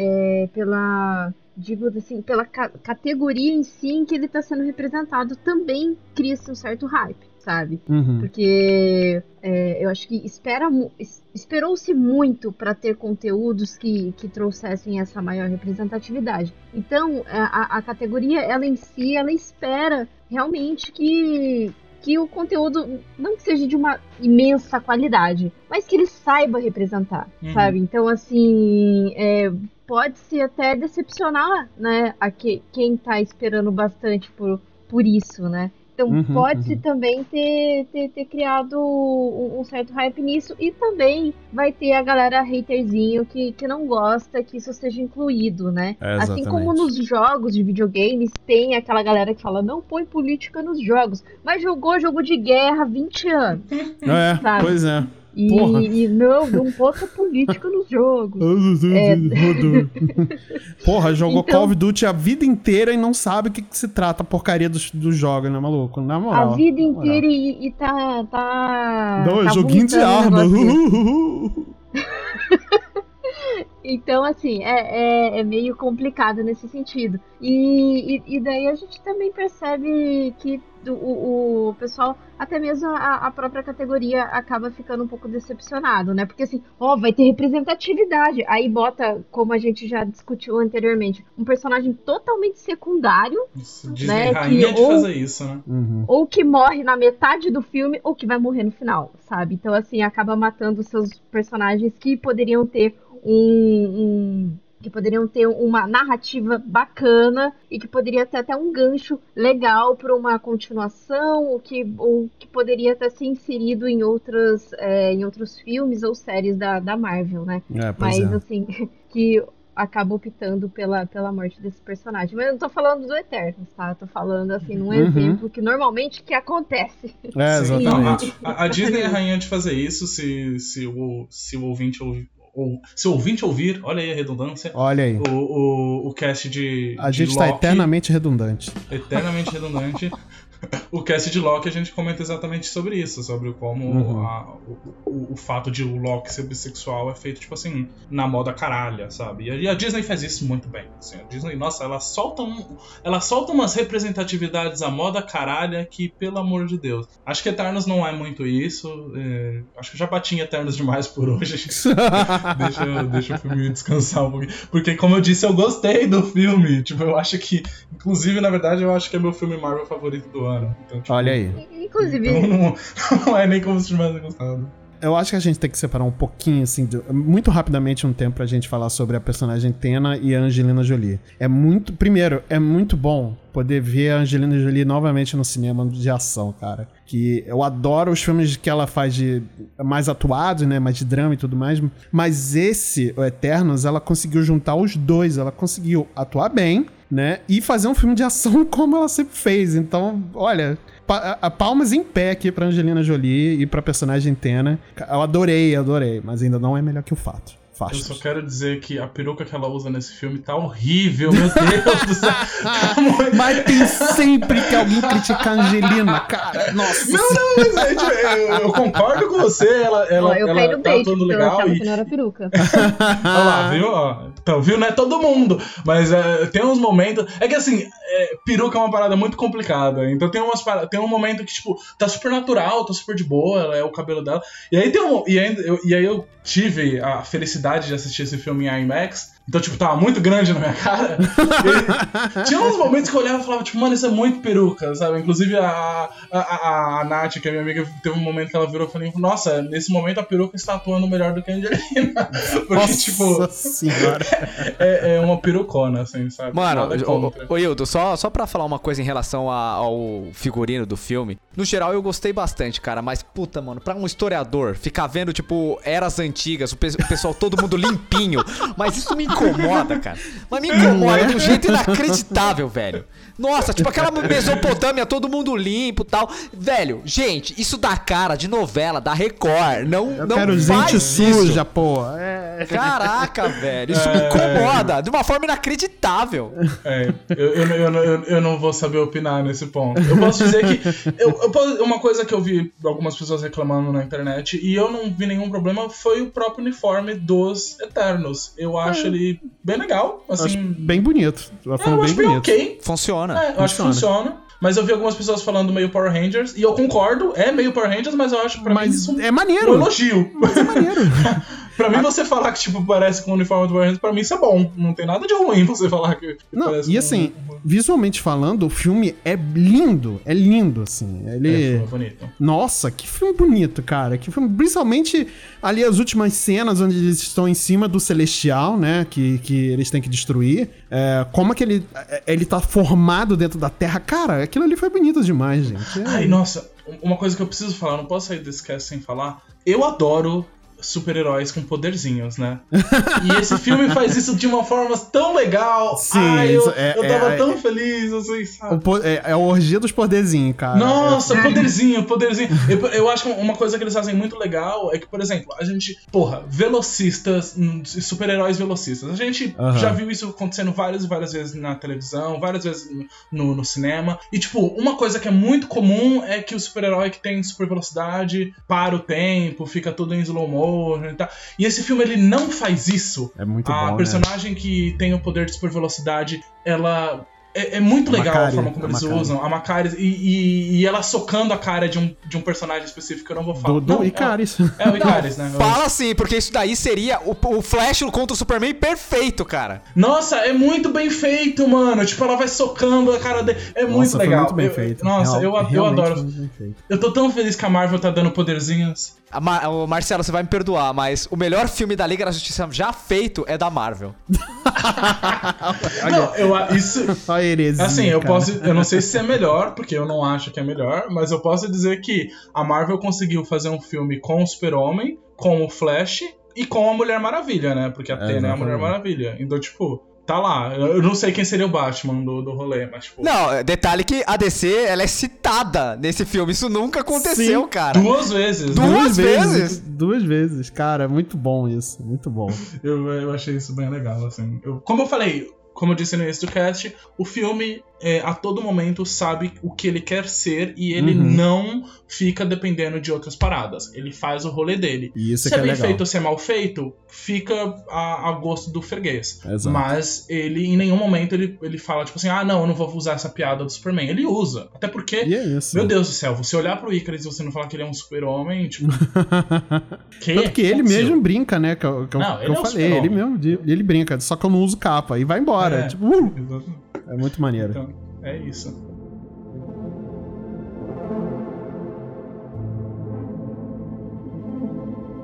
é, pela, digo assim, pela ca- categoria em si em que ele está sendo representado, também cria-se um certo hype, sabe? Uhum. Porque é, eu acho que espera esperou-se muito para ter conteúdos que, que trouxessem essa maior representatividade. Então, a, a categoria, ela em si, ela espera realmente que, que o conteúdo não que seja de uma imensa qualidade, mas que ele saiba representar, Uhum. sabe? Então, assim, é, pode ser até decepcionar, né, a que, quem tá esperando bastante por, por isso, né? Então Uhum, pode-se uhum. também ter, ter, ter criado um, um certo hype nisso e também vai ter a galera haterzinho que, que não gosta que isso seja incluído, né? É, assim como nos jogos de videogames tem aquela galera que fala não põe política nos jogos, mas jogou jogo de guerra há 20 anos. É, Sabe? pois é. E, Porra. e não, não bota política nos jogos. É. Porra, jogou Então- Call of Duty a vida inteira e não sabe o que, que se trata a porcaria do, do jogo, né, maluco? Na moral. A vida inteira e, e tá. tá Não, é tá joguinho de arma. Então, assim, é, é, é meio complicado nesse sentido. E, e, e daí a gente também percebe que o, o, o pessoal, até mesmo a, a própria categoria, acaba ficando um pouco decepcionado, né? Porque assim, ó, vai ter representatividade. Aí bota, como a gente já discutiu anteriormente, um personagem totalmente secundário, Isso, Disney Né, rainha que de ou- fazer isso, né? Uhum. ou que morre na metade do filme, ou que vai morrer no final, sabe? Então, assim, acaba matando seus personagens que poderiam ter um. um- que poderiam ter uma narrativa bacana e que poderia ter até um gancho legal para uma continuação, ou que, ou que poderia até ser inserido em, outras, é, em outros filmes ou séries da, da Marvel, né? É, pois Mas, é. assim, que acaba optando pela, pela morte desse personagem. Mas eu não tô falando do Eternos, tá? Eu tô falando, assim, num Uhum. exemplo que normalmente que acontece. É, exatamente. a, a- a Disney é rainha de fazer isso se, se, o, se o ouvinte ouvir. Ou, se o ouvinte ouvir, olha aí a redundância. Olha aí. O, o, o cast de. A de gente tá Loki, eternamente redundante. eternamente redundante. O cast de Loki a gente comenta exatamente sobre isso, sobre como Uhum. a- o, o, o fato de o Loki ser bissexual é feito, tipo assim, na moda caralha, sabe? E a, Disney faz isso muito bem. Assim, a Disney, nossa, ela solta, um, ela solta umas representatividades à moda caralha que, pelo amor de Deus. Acho que Eternos não é muito isso. é, acho que eu já bati em Eternos demais por hoje. deixa, deixa o filme descansar um pouquinho. Porque, como eu disse, eu gostei do filme. Tipo, eu acho que. Inclusive, na verdade, eu acho que é meu filme Marvel favorito do ano. Então, tipo, Olha aí. Inclusive, Então não, não é nem como se tivesse gostado. Eu acho que a gente tem que separar um pouquinho, assim, de- muito rapidamente um tempo pra gente falar sobre a personagem Tena e a Angelina Jolie. É muito. Primeiro, é muito bom poder ver a Angelina Jolie novamente no cinema de ação, cara. Que eu adoro os filmes que ela faz de mais atuados, né? Mais de drama e tudo mais. Mas esse, o Eternos, ela conseguiu juntar os dois. Ela conseguiu atuar bem, né? E fazer um filme de ação como ela sempre fez. Então, olha, pa- palmas em pé aqui pra Angelina Jolie e pra personagem Tena. Eu adorei, adorei, mas ainda não é melhor que o fato. Eu só quero dizer que a peruca que ela usa nesse filme tá horrível, meu Deus do céu. Tá muito- Mas tem sempre que alguém criticar a Angelina, cara. Nossa. Não, não, mas é, tipo, eu, eu concordo com você. Ela, ela, eu ela tá porque eu legal e, que não era peruca. Olha lá, viu? Então, viu? Não é todo mundo. Mas é, tem uns momentos. É que assim, é, peruca é uma parada muito complicada. Então tem umas para- tem um momento que, tipo, tá super natural, tá super de boa, ela é o cabelo dela. E aí tem um. E aí, eu, e aí eu tive a felicidade de assistir esse filme em IMAX. Então, tipo, tava muito grande na minha cara. E tinha uns momentos que eu olhava e falava, tipo, mano, isso é muito peruca, sabe? Inclusive a, a, a, a Nath, que é minha amiga, teve um momento que ela virou e falou, nossa, nesse momento a peruca está atuando melhor do que a Angelina. Porque, Nossa tipo, senhora. é, é uma perucona, assim, sabe? Mano, ô Hildo, só, só pra falar uma coisa em relação a- ao figurino do filme. No geral, eu gostei bastante, cara. Mas, puta, mano, pra um historiador ficar vendo, tipo, eras antigas, o, pe- o pessoal todo mundo limpinho. Mas isso me incomoda, cara. Mas me incomoda de um jeito inacreditável, velho. Nossa, tipo aquela Mesopotâmia, todo mundo limpo e tal. Velho, gente, isso dá cara de novela, da Record. Não, Eu não quero faz gente isso. suja, pô. É. Caraca, velho, isso me incomoda de uma forma inacreditável. É, eu, eu, eu, eu, eu não vou saber opinar nesse ponto. Eu posso dizer que. Eu, uma coisa que eu vi algumas pessoas reclamando na internet e eu não vi nenhum problema foi o próprio uniforme dos Eternos. Eu acho ele bem legal. Eu acho Assim, bem bonito. é, Foi eu bem acho bem bonito. ok. Funciona. É, eu acho que funciona. Mas eu vi algumas pessoas falando meio Power Rangers, e eu concordo, é meio Power Rangers, mas eu acho pra mim Mas isso é um maneiro. elogio. Mas é maneiro. pra mim, você falar que, tipo, parece com o uniforme do Power Rangers, pra mim isso é bom. Não tem nada de ruim você falar que, Não, parece e assim, visualmente falando, o filme é lindo. É lindo, assim. Ele. É, bonito. Nossa, que filme bonito, cara. Que filme, principalmente ali as últimas cenas onde eles estão em cima do Celestial, né? Que, que eles têm que destruir. É, como é que ele, ele tá formado dentro da Terra. Cara, aquilo ali foi bonito demais, gente. É- Ai, nossa, uma coisa que eu preciso falar, não posso sair desse cast sem falar. Eu adoro super-heróis com poderzinhos, né? e esse filme faz isso de uma forma tão legal. Sim, Ai, eu, é- eu tava é- tão é- feliz, assim, sabe? O é, é a orgia dos poderzinhos, cara. Nossa, poderzinho, poderzinho. Eu, eu acho que uma coisa que eles fazem muito legal é que, por exemplo, a gente, porra, velocistas, super-heróis velocistas. A gente já viu isso acontecendo várias e várias vezes na televisão, várias vezes no, no cinema. E, tipo, uma coisa que é muito comum é que o super-herói que tem super velocidade para o tempo, fica tudo em slow motion e tal. E esse filme, ele não faz isso. É muito a bom, né? personagem que tem o poder de super velocidade, ela. É, é muito A legal Macari, a forma como a eles Macari. usam. A Macari. E, e, e ela socando a cara de um, de um personagem específico, eu não vou falar. Do, do Não, é- Icaris. É, o Icaris, né? Fala assim, porque isso daí seria o, o Flash contra o Superman perfeito, cara. Nossa, é muito bem feito, mano. Tipo, ela vai socando a cara dele. É muito Nossa, foi legal. muito bem Eu- feito. Nossa, Real- eu, eu adoro. muito. Eu tô tão feliz que a Marvel tá dando poderzinhos. O Marcelo, você vai me perdoar, mas o melhor filme da Liga da Justiça já feito é da Marvel. Não, eu, isso, Só heresia. Assim, eu cara. posso. Eu não sei se é melhor, porque eu não acho que é melhor, mas eu posso dizer que a Marvel conseguiu fazer um filme com o Super-Homem, com o Flash e com a Mulher Maravilha, né? Porque a É, Tena é a Mulher. Maravilha. Então, tipo, tá lá. Eu não sei quem seria o Batman do, do rolê, mas, tipo. Não, detalhe que a DC, ela é citada nesse filme. Isso nunca aconteceu, Sim. cara. Duas vezes. Duas né? Duas vezes. vezes? Duas vezes, cara. Muito bom isso. Muito bom. Eu, eu achei isso bem legal, assim. Eu- como eu falei, como eu disse no início do cast, o filme é, a todo momento sabe o que ele quer ser e ele Uhum. não fica dependendo de outras paradas. Ele faz o rolê dele. E isso se que é é bem legal. feito ou se é mal feito, fica a, a gosto do freguês. Exato. Mas ele, em nenhum momento, ele, ele fala, tipo assim, ah, não, eu não vou usar essa piada do Superman. Ele usa. Até porque, é meu Deus do céu, você olhar pro Icarus e você não falar que ele é um super-homem, tipo. que? Tanto que ele mesmo brinca, né? Que, eu- que eu- Não, que ele eu é um falei. Ele mesmo, ele brinca. Só que eu não uso capa. E vai embora. É. Tipo, uh, Exatamente. É muito maneiro. Então, é isso.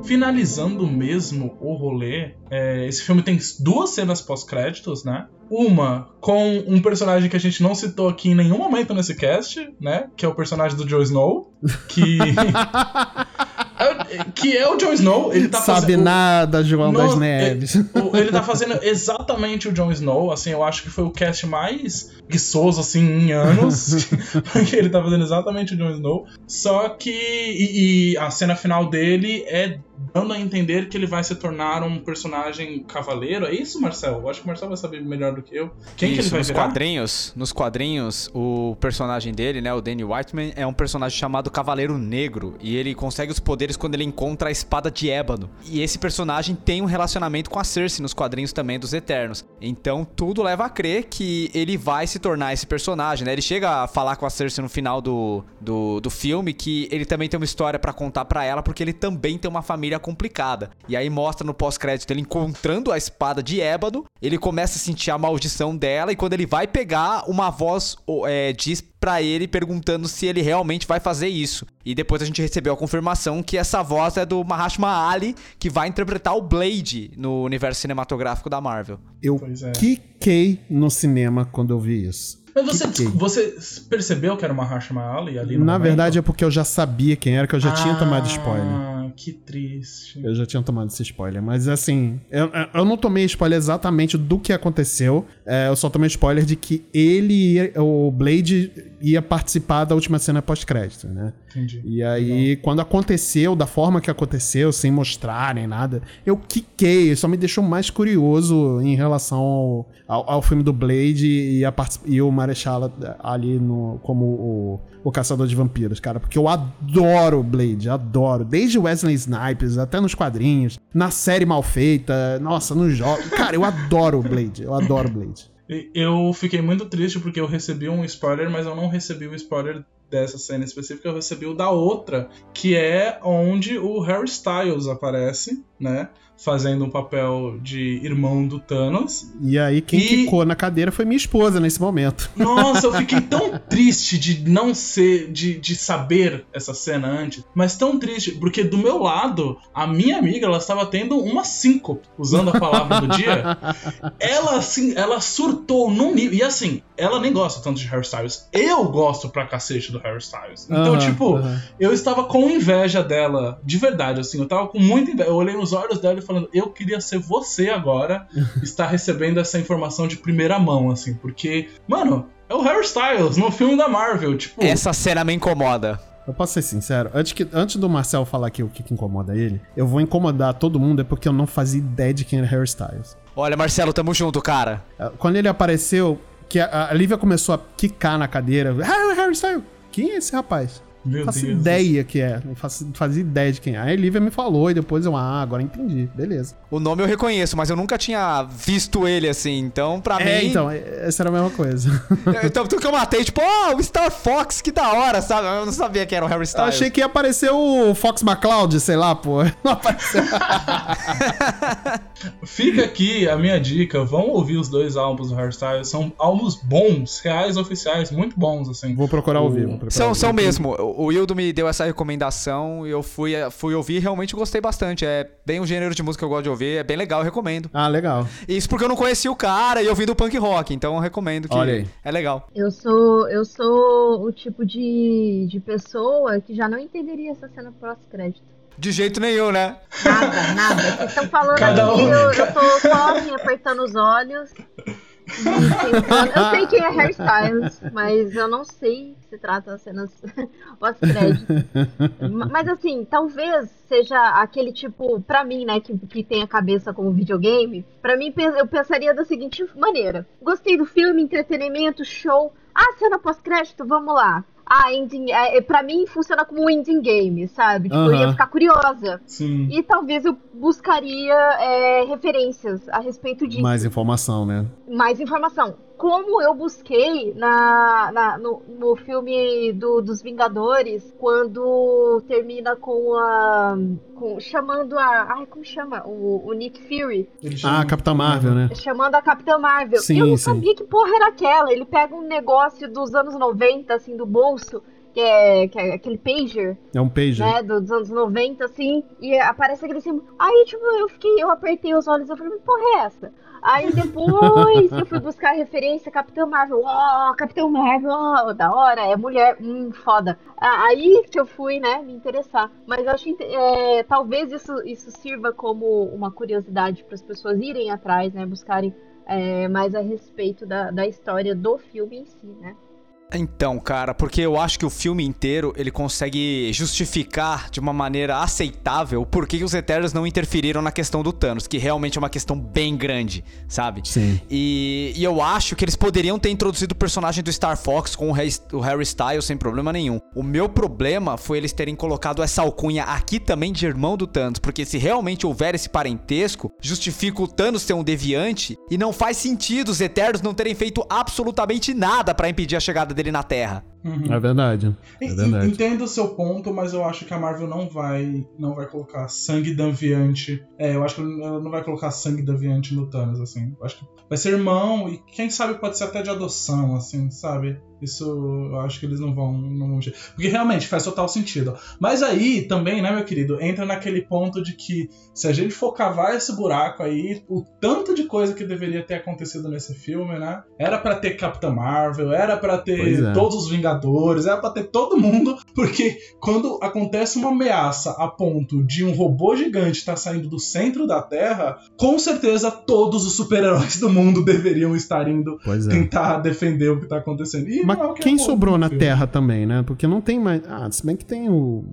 Finalizando mesmo o rolê, é, esse filme tem duas cenas pós-créditos, né? Uma com um personagem que a gente não citou aqui em nenhum momento nesse cast, né? Que é o personagem do Jon Snow. Que. É- que é o Jon Snow. Ele tá Sabe fazendo. nada, João Não, das Neves. O- Ele tá fazendo exatamente o Jon Snow, assim, eu acho que foi o cast mais guiçoso, assim, em anos, porque ele tá fazendo exatamente o Jon Snow, só que, e, e a cena final dele é dando a entender que ele vai se tornar um personagem cavaleiro, é isso, Marcel? Eu acho que o Marcel vai saber melhor do que eu. Quem que ele Isso, vai nos virar? quadrinhos, nos quadrinhos, o personagem dele, né, o Danny Whiteman, é um personagem chamado Cavaleiro Negro e ele consegue os poderes quando ele encontra a espada de ébano. E esse personagem tem um relacionamento com a Cersei nos quadrinhos também dos Eternos. Então tudo leva a crer que ele vai se tornar esse personagem, né? Ele chega a falar com a Cersei no final do, do, do filme que ele também tem uma história pra contar pra ela porque ele também tem uma família complicada. E aí mostra no pós-crédito ele encontrando a espada de ébano, ele começa a sentir a maldição dela e quando ele vai pegar, uma voz é, diz pra ele perguntando se ele realmente vai fazer isso. E depois a gente recebeu a confirmação que essa voz é do Mahershala Ali, que vai interpretar o Blade no universo cinematográfico da Marvel. Eu é. quiquei no cinema quando eu vi isso. Mas você, você percebeu que era uma Mahershala Ali ali no Na momento? verdade é porque eu já sabia quem era, que eu já tinha Ah, tomado spoiler. Que triste. Eu já tinha tomado esse spoiler. Mas assim, eu, eu não tomei spoiler exatamente do que aconteceu. é, eu só tomei spoiler de que ele, ia- o Blade, ia participar da última cena pós-crédito, né? Entendi. E aí, quando aconteceu, da forma que aconteceu, sem mostrar nem nada, eu quiquei. Só me deixou mais curioso em relação ao, ao, ao filme do Blade e, a, e o Marechal ali no, como o, o caçador de vampiros, cara. Porque eu adoro o Blade, adoro. Desde Wesley Snipes até nos quadrinhos, na série mal feita, nossa, nos jogos. Cara, eu adoro Blade, eu adoro Blade. Eu fiquei muito triste porque eu recebi um spoiler, mas eu não recebi o spoiler dessa cena específica, eu recebi o da outra, que é onde o Harry Styles aparece, né? Fazendo um papel de irmão do Thanos. E aí, quem E- ficou na cadeira foi minha esposa nesse momento. Nossa, eu fiquei tão triste de não ser, de, de saber essa cena antes, mas tão triste, porque do meu lado, a minha amiga, ela estava tendo uma síncope, usando a palavra do dia. Ela, assim, ela surtou num nível, e assim, ela nem gosta tanto de Harry Styles. Eu gosto pra cacete do Harry Styles. Então, Aham, tipo, aham. eu estava com inveja dela, de verdade, assim, eu tava com muita inveja. Eu olhei nos olhos dela e falando, eu queria ser você agora, estar recebendo essa informação de primeira mão, assim, porque, mano, é o Harry Styles no filme da Marvel, tipo. Essa cena me incomoda. Eu posso ser sincero, antes, que, antes do Marcel falar aqui o que, que incomoda ele, eu vou incomodar todo mundo é porque eu não fazia ideia de quem era Harry Styles. Olha, Marcelo, tamo junto, cara. Ah, Quando ele apareceu, que a, a Lívia começou a quicar na cadeira, ah, Harry Styles, quem é esse rapaz? Meu Não faço Deus. ideia que é, não faço, não fazia ideia de quem é. Aí a Lívia me falou e depois eu, ah, agora entendi, beleza. O nome eu reconheço, mas eu nunca tinha visto ele assim, então pra É, mim. então, é- essa era a mesma coisa. Então, tudo que eu matei, tipo, oh, o Star Fox, que da hora, sabe? Eu não sabia que era o Harry Eu Styles. achei que ia aparecer o Fox McCloud, sei lá, pô. Não apareceu. Fica aqui a minha dica, vão ouvir os dois álbuns do Harry Styles, são álbuns bons, reais, oficiais, muito bons, assim. Vou procurar ouvir. vou procurar São, ouvir. são mesmo. O o Hildo me deu essa recomendação e eu fui, fui ouvir e realmente gostei bastante. É bem um gênero de música que eu gosto de ouvir, é bem legal, eu recomendo. Ah, legal. Isso porque eu não conhecia o cara e eu vim do punk rock, então eu recomendo que Olha aí. é legal. Eu sou, eu sou o tipo de, de pessoa que já não entenderia essa cena pós-crédito. De jeito nenhum, né? Nada, nada. Vocês estão falando Cada aqui, um- eu, eu tô só assim, apertando os olhos. Eu sei quem é Harry Styles, mas eu não sei se trata das cenas pós-crédito. Ma- Mas assim, talvez seja aquele tipo, pra mim, né, que, que tem a cabeça como videogame, pra mim eu pensaria da seguinte maneira: gostei do filme, entretenimento, show. Ah, cena pós-crédito, vamos lá. Ah, ending, é, é, pra mim funciona como um ending game, sabe? Tipo, eu ia ficar curiosa. Sim. E talvez eu buscaria é, referências a respeito disso. Mais informação, né? Mais informação. Como eu busquei na, na- no, no filme do- dos Vingadores, quando termina com a. Com, chamando a. Ai, como chama? O, o Nick Fury. Ah, Capitã Marvel, né? Chamando a Capitã Marvel. Sim, e eu não sim. sabia que porra era aquela. Ele pega um negócio dos anos 90, assim, do bolso, que é, que é aquele pager É um pager. né, do- dos anos 90, assim, e aparece aquele símbolo. Aí, tipo, eu fiquei, eu apertei os olhos e falei, porra é essa? Aí depois eu fui buscar a referência Capitão Marvel, ó, Capitão Marvel, ó, da hora, é mulher, hum, foda. Aí que eu fui, né, me interessar. Mas eu acho que é, talvez isso, isso sirva como uma curiosidade para as pessoas irem atrás, né, buscarem é, mais a respeito da, da história do filme em si, né. Então, cara, porque eu acho que o filme inteiro ele consegue justificar de uma maneira aceitável por que os Eternos não interferiram na questão do Thanos, que realmente é uma questão bem grande, sabe? Sim. E, e eu acho que eles poderiam ter introduzido o personagem do Star Fox com o Harry, o Harry Styles sem problema nenhum. O meu problema foi eles terem colocado essa alcunha aqui também de irmão do Thanos, porque se realmente houver esse parentesco, justifica o Thanos ser um deviante e não faz sentido os Eternos não terem feito absolutamente nada pra impedir a chegada dele na Terra. Uhum. É verdade. É verdade. Entendo o seu ponto, mas eu acho que a Marvel não vai não vai colocar sangue deviante. É, eu acho que ela não vai colocar sangue deviante no Thanos, assim. Eu acho que vai ser irmão e quem sabe pode ser até de adoção, assim, sabe? Isso eu acho que eles não vão. Não vão... Porque realmente faz total sentido. Mas aí também, né, meu querido, entra naquele ponto de que se a gente for cavar esse buraco aí, o tanto de coisa que deveria ter acontecido nesse filme, né? Era pra ter Capitã Marvel, era pra ter é. todos os Vingadores, era pra ter todo mundo, porque quando acontece uma ameaça a ponto de um robô gigante estar saindo do centro da Terra, com certeza todos os super-heróis do mundo deveriam estar indo é. tentar defender o que tá acontecendo. E Mas é que quem sobrou na filme. Terra também, né? Porque não tem mais. Ah, se bem que tem o.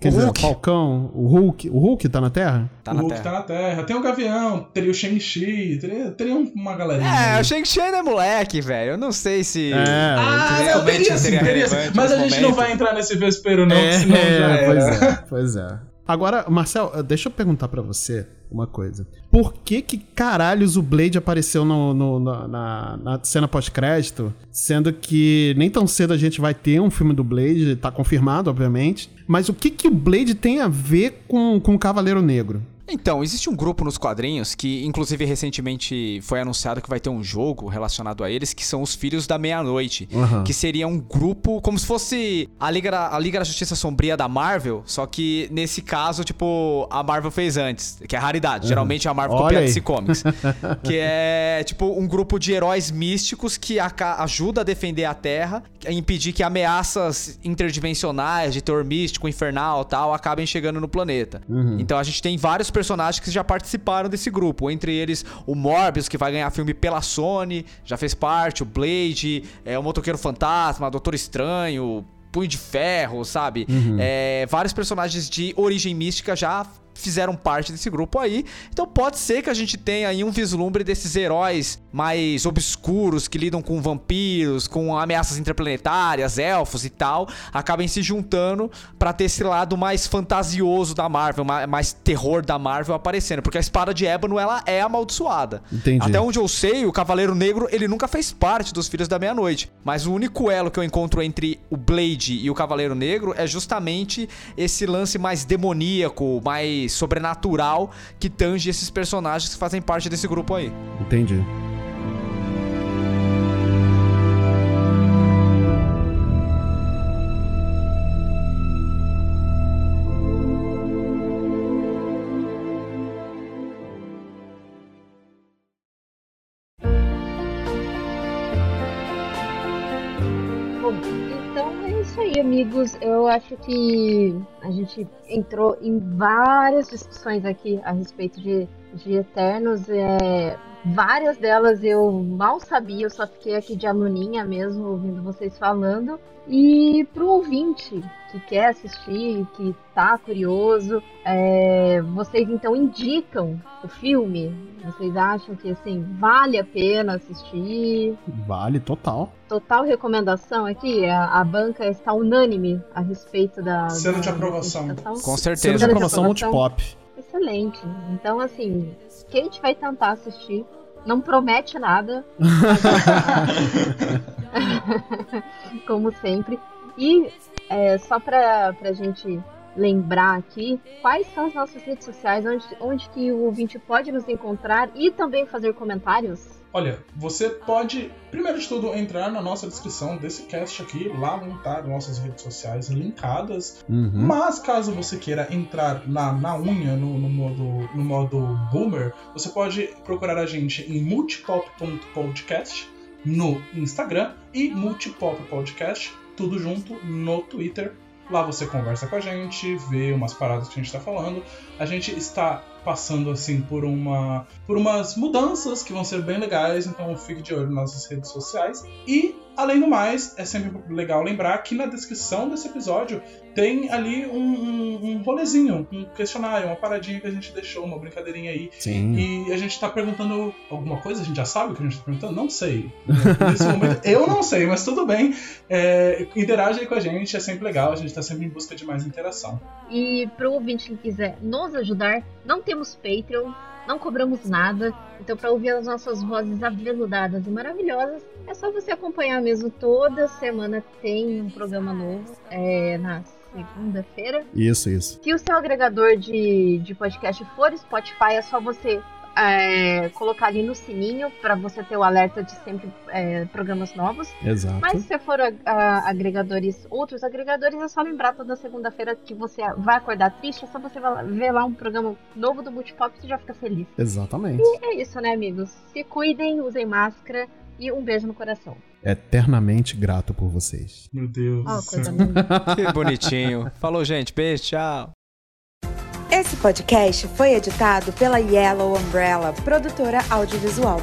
Quer O dizer, Hulk. o Falcão, o Hulk. O Hulk tá na Terra? Tá o na Hulk Terra. tá na Terra. Tem o Gavião, teria o Shang-Chi, teria, teria uma galerinha. É, aí. o Shang-Chi ainda é moleque, velho. Eu não sei se. É, Ah, não, teria sim, teria sim. Mas a gente não momento. vai entrar nesse vespeiro, não, É, senão já era. pois é, pois é. Agora, Marcel, eh, deixa eu perguntar pra você uma coisa. Por que que caralhos o Blade apareceu no, no- na, na- na cena pós-crédito, sendo que nem tão cedo a gente vai ter um filme do Blade, tá confirmado, obviamente, mas o que que o Blade tem a ver com, com o Cavaleiro Negro? Então, existe um grupo nos quadrinhos que, inclusive, recentemente foi anunciado que vai ter um jogo relacionado a eles, que são os Filhos da Meia-Noite. Aham. Que seria um grupo como se fosse a Liga, da- a Liga da Justiça Sombria da Marvel, só que nesse caso, tipo, a Marvel fez antes, que é raridade. Geralmente a Marvel Olha copia. DC Comics. que é, tipo, um grupo de heróis místicos que ajuda a defender a Terra, a impedir que ameaças interdimensionais de terror místico, infernal e tal, acabem chegando no planeta. Então a gente tem vários personagens que já participaram desse grupo, entre eles o Morbius, que vai ganhar filme pela Sony, já fez parte, o Blade, é, o Motoqueiro Fantasma, Doutor Estranho, Punho de Ferro, sabe? É, vários personagens de origem mística já fizeram parte desse grupo aí. Então pode ser que a gente tenha aí um vislumbre desses heróis mais obscuros que lidam com vampiros, com ameaças interplanetárias, elfos e tal, acabem se juntando pra ter esse lado mais fantasioso da Marvel, ma- mais terror da Marvel aparecendo, porque a espada de ébano ela é amaldiçoada. Entendi. Até onde eu sei, o Cavaleiro Negro, ele nunca fez parte dos Filhos da Meia-Noite. Mas o único elo que eu encontro entre o Blade e o Cavaleiro Negro é justamente esse lance mais demoníaco, mais sobrenatural que tange esses personagens que fazem parte desse grupo aí. Entendi. Eu acho que a gente entrou em várias discussões aqui a respeito de, de Eternos. É, várias delas eu mal sabia, eu só fiquei aqui de aluninha mesmo, ouvindo vocês falando. E pro ouvinte que quer assistir, que tá curioso, é, vocês então indicam o filme? Vocês acham que assim vale a pena assistir? Vale, total. Total recomendação aqui, a, a banca está unânime a respeito da. Selo de aprovação. Com certeza. de Selo de aprovação aprovação. multipop. Excelente. Então, assim, quem vai tentar assistir, não promete nada. Como sempre. E é, só pra, pra gente lembrar aqui, quais são as nossas redes sociais, onde, onde que o ouvinte pode nos encontrar e também fazer comentários? Olha, você pode, primeiro de tudo, entrar na nossa descrição desse cast aqui. Lá vão estar nossas redes sociais linkadas. Uhum. Mas caso você queira entrar na, na unha, no, no modo, no modo boomer, você pode procurar a gente em multipop.podcast no Instagram e multipop podcast, tudo junto no Twitter. Lá você conversa com a gente, vê umas paradas que a gente está falando. A gente está passando assim por uma por umas mudanças que vão ser bem legais, então fique de olho nas nossas redes sociais. E além do mais, é sempre legal lembrar que na descrição desse episódio tem ali um, um, um rolezinho, um questionário, uma paradinha que a gente deixou, uma brincadeirinha aí. Sim. E a gente tá perguntando alguma coisa, a gente já sabe o que a gente tá perguntando? Não sei. Nesse momento, eu não sei, mas tudo bem. É, interage aí com a gente, é sempre legal, a gente tá sempre em busca de mais interação. E pro ouvinte que quiser nos ajudar, não temos Patreon, não cobramos nada. Então, para ouvir as nossas vozes aveludadas e maravilhosas, é só você acompanhar mesmo. Toda semana tem um programa novo, é, na segunda-feira. Isso, isso. Se o seu agregador de, de podcast for Spotify, é só você é, colocar ali no sininho para você ter o alerta de sempre é, programas novos. Exato. Mas se for a- a- agregadores, outros agregadores, é só lembrar toda segunda-feira que você vai acordar triste, é só você ver lá um programa novo do Multipop e você já fica feliz. Exatamente. É isso, né, amigos? Se cuidem, usem máscara e um beijo no coração. Eternamente grato por vocês. Meu Deus. Linda. Que bonitinho. Falou, gente. Beijo, tchau. Esse podcast foi editado pela Yellow Umbrella, produtora audiovisual.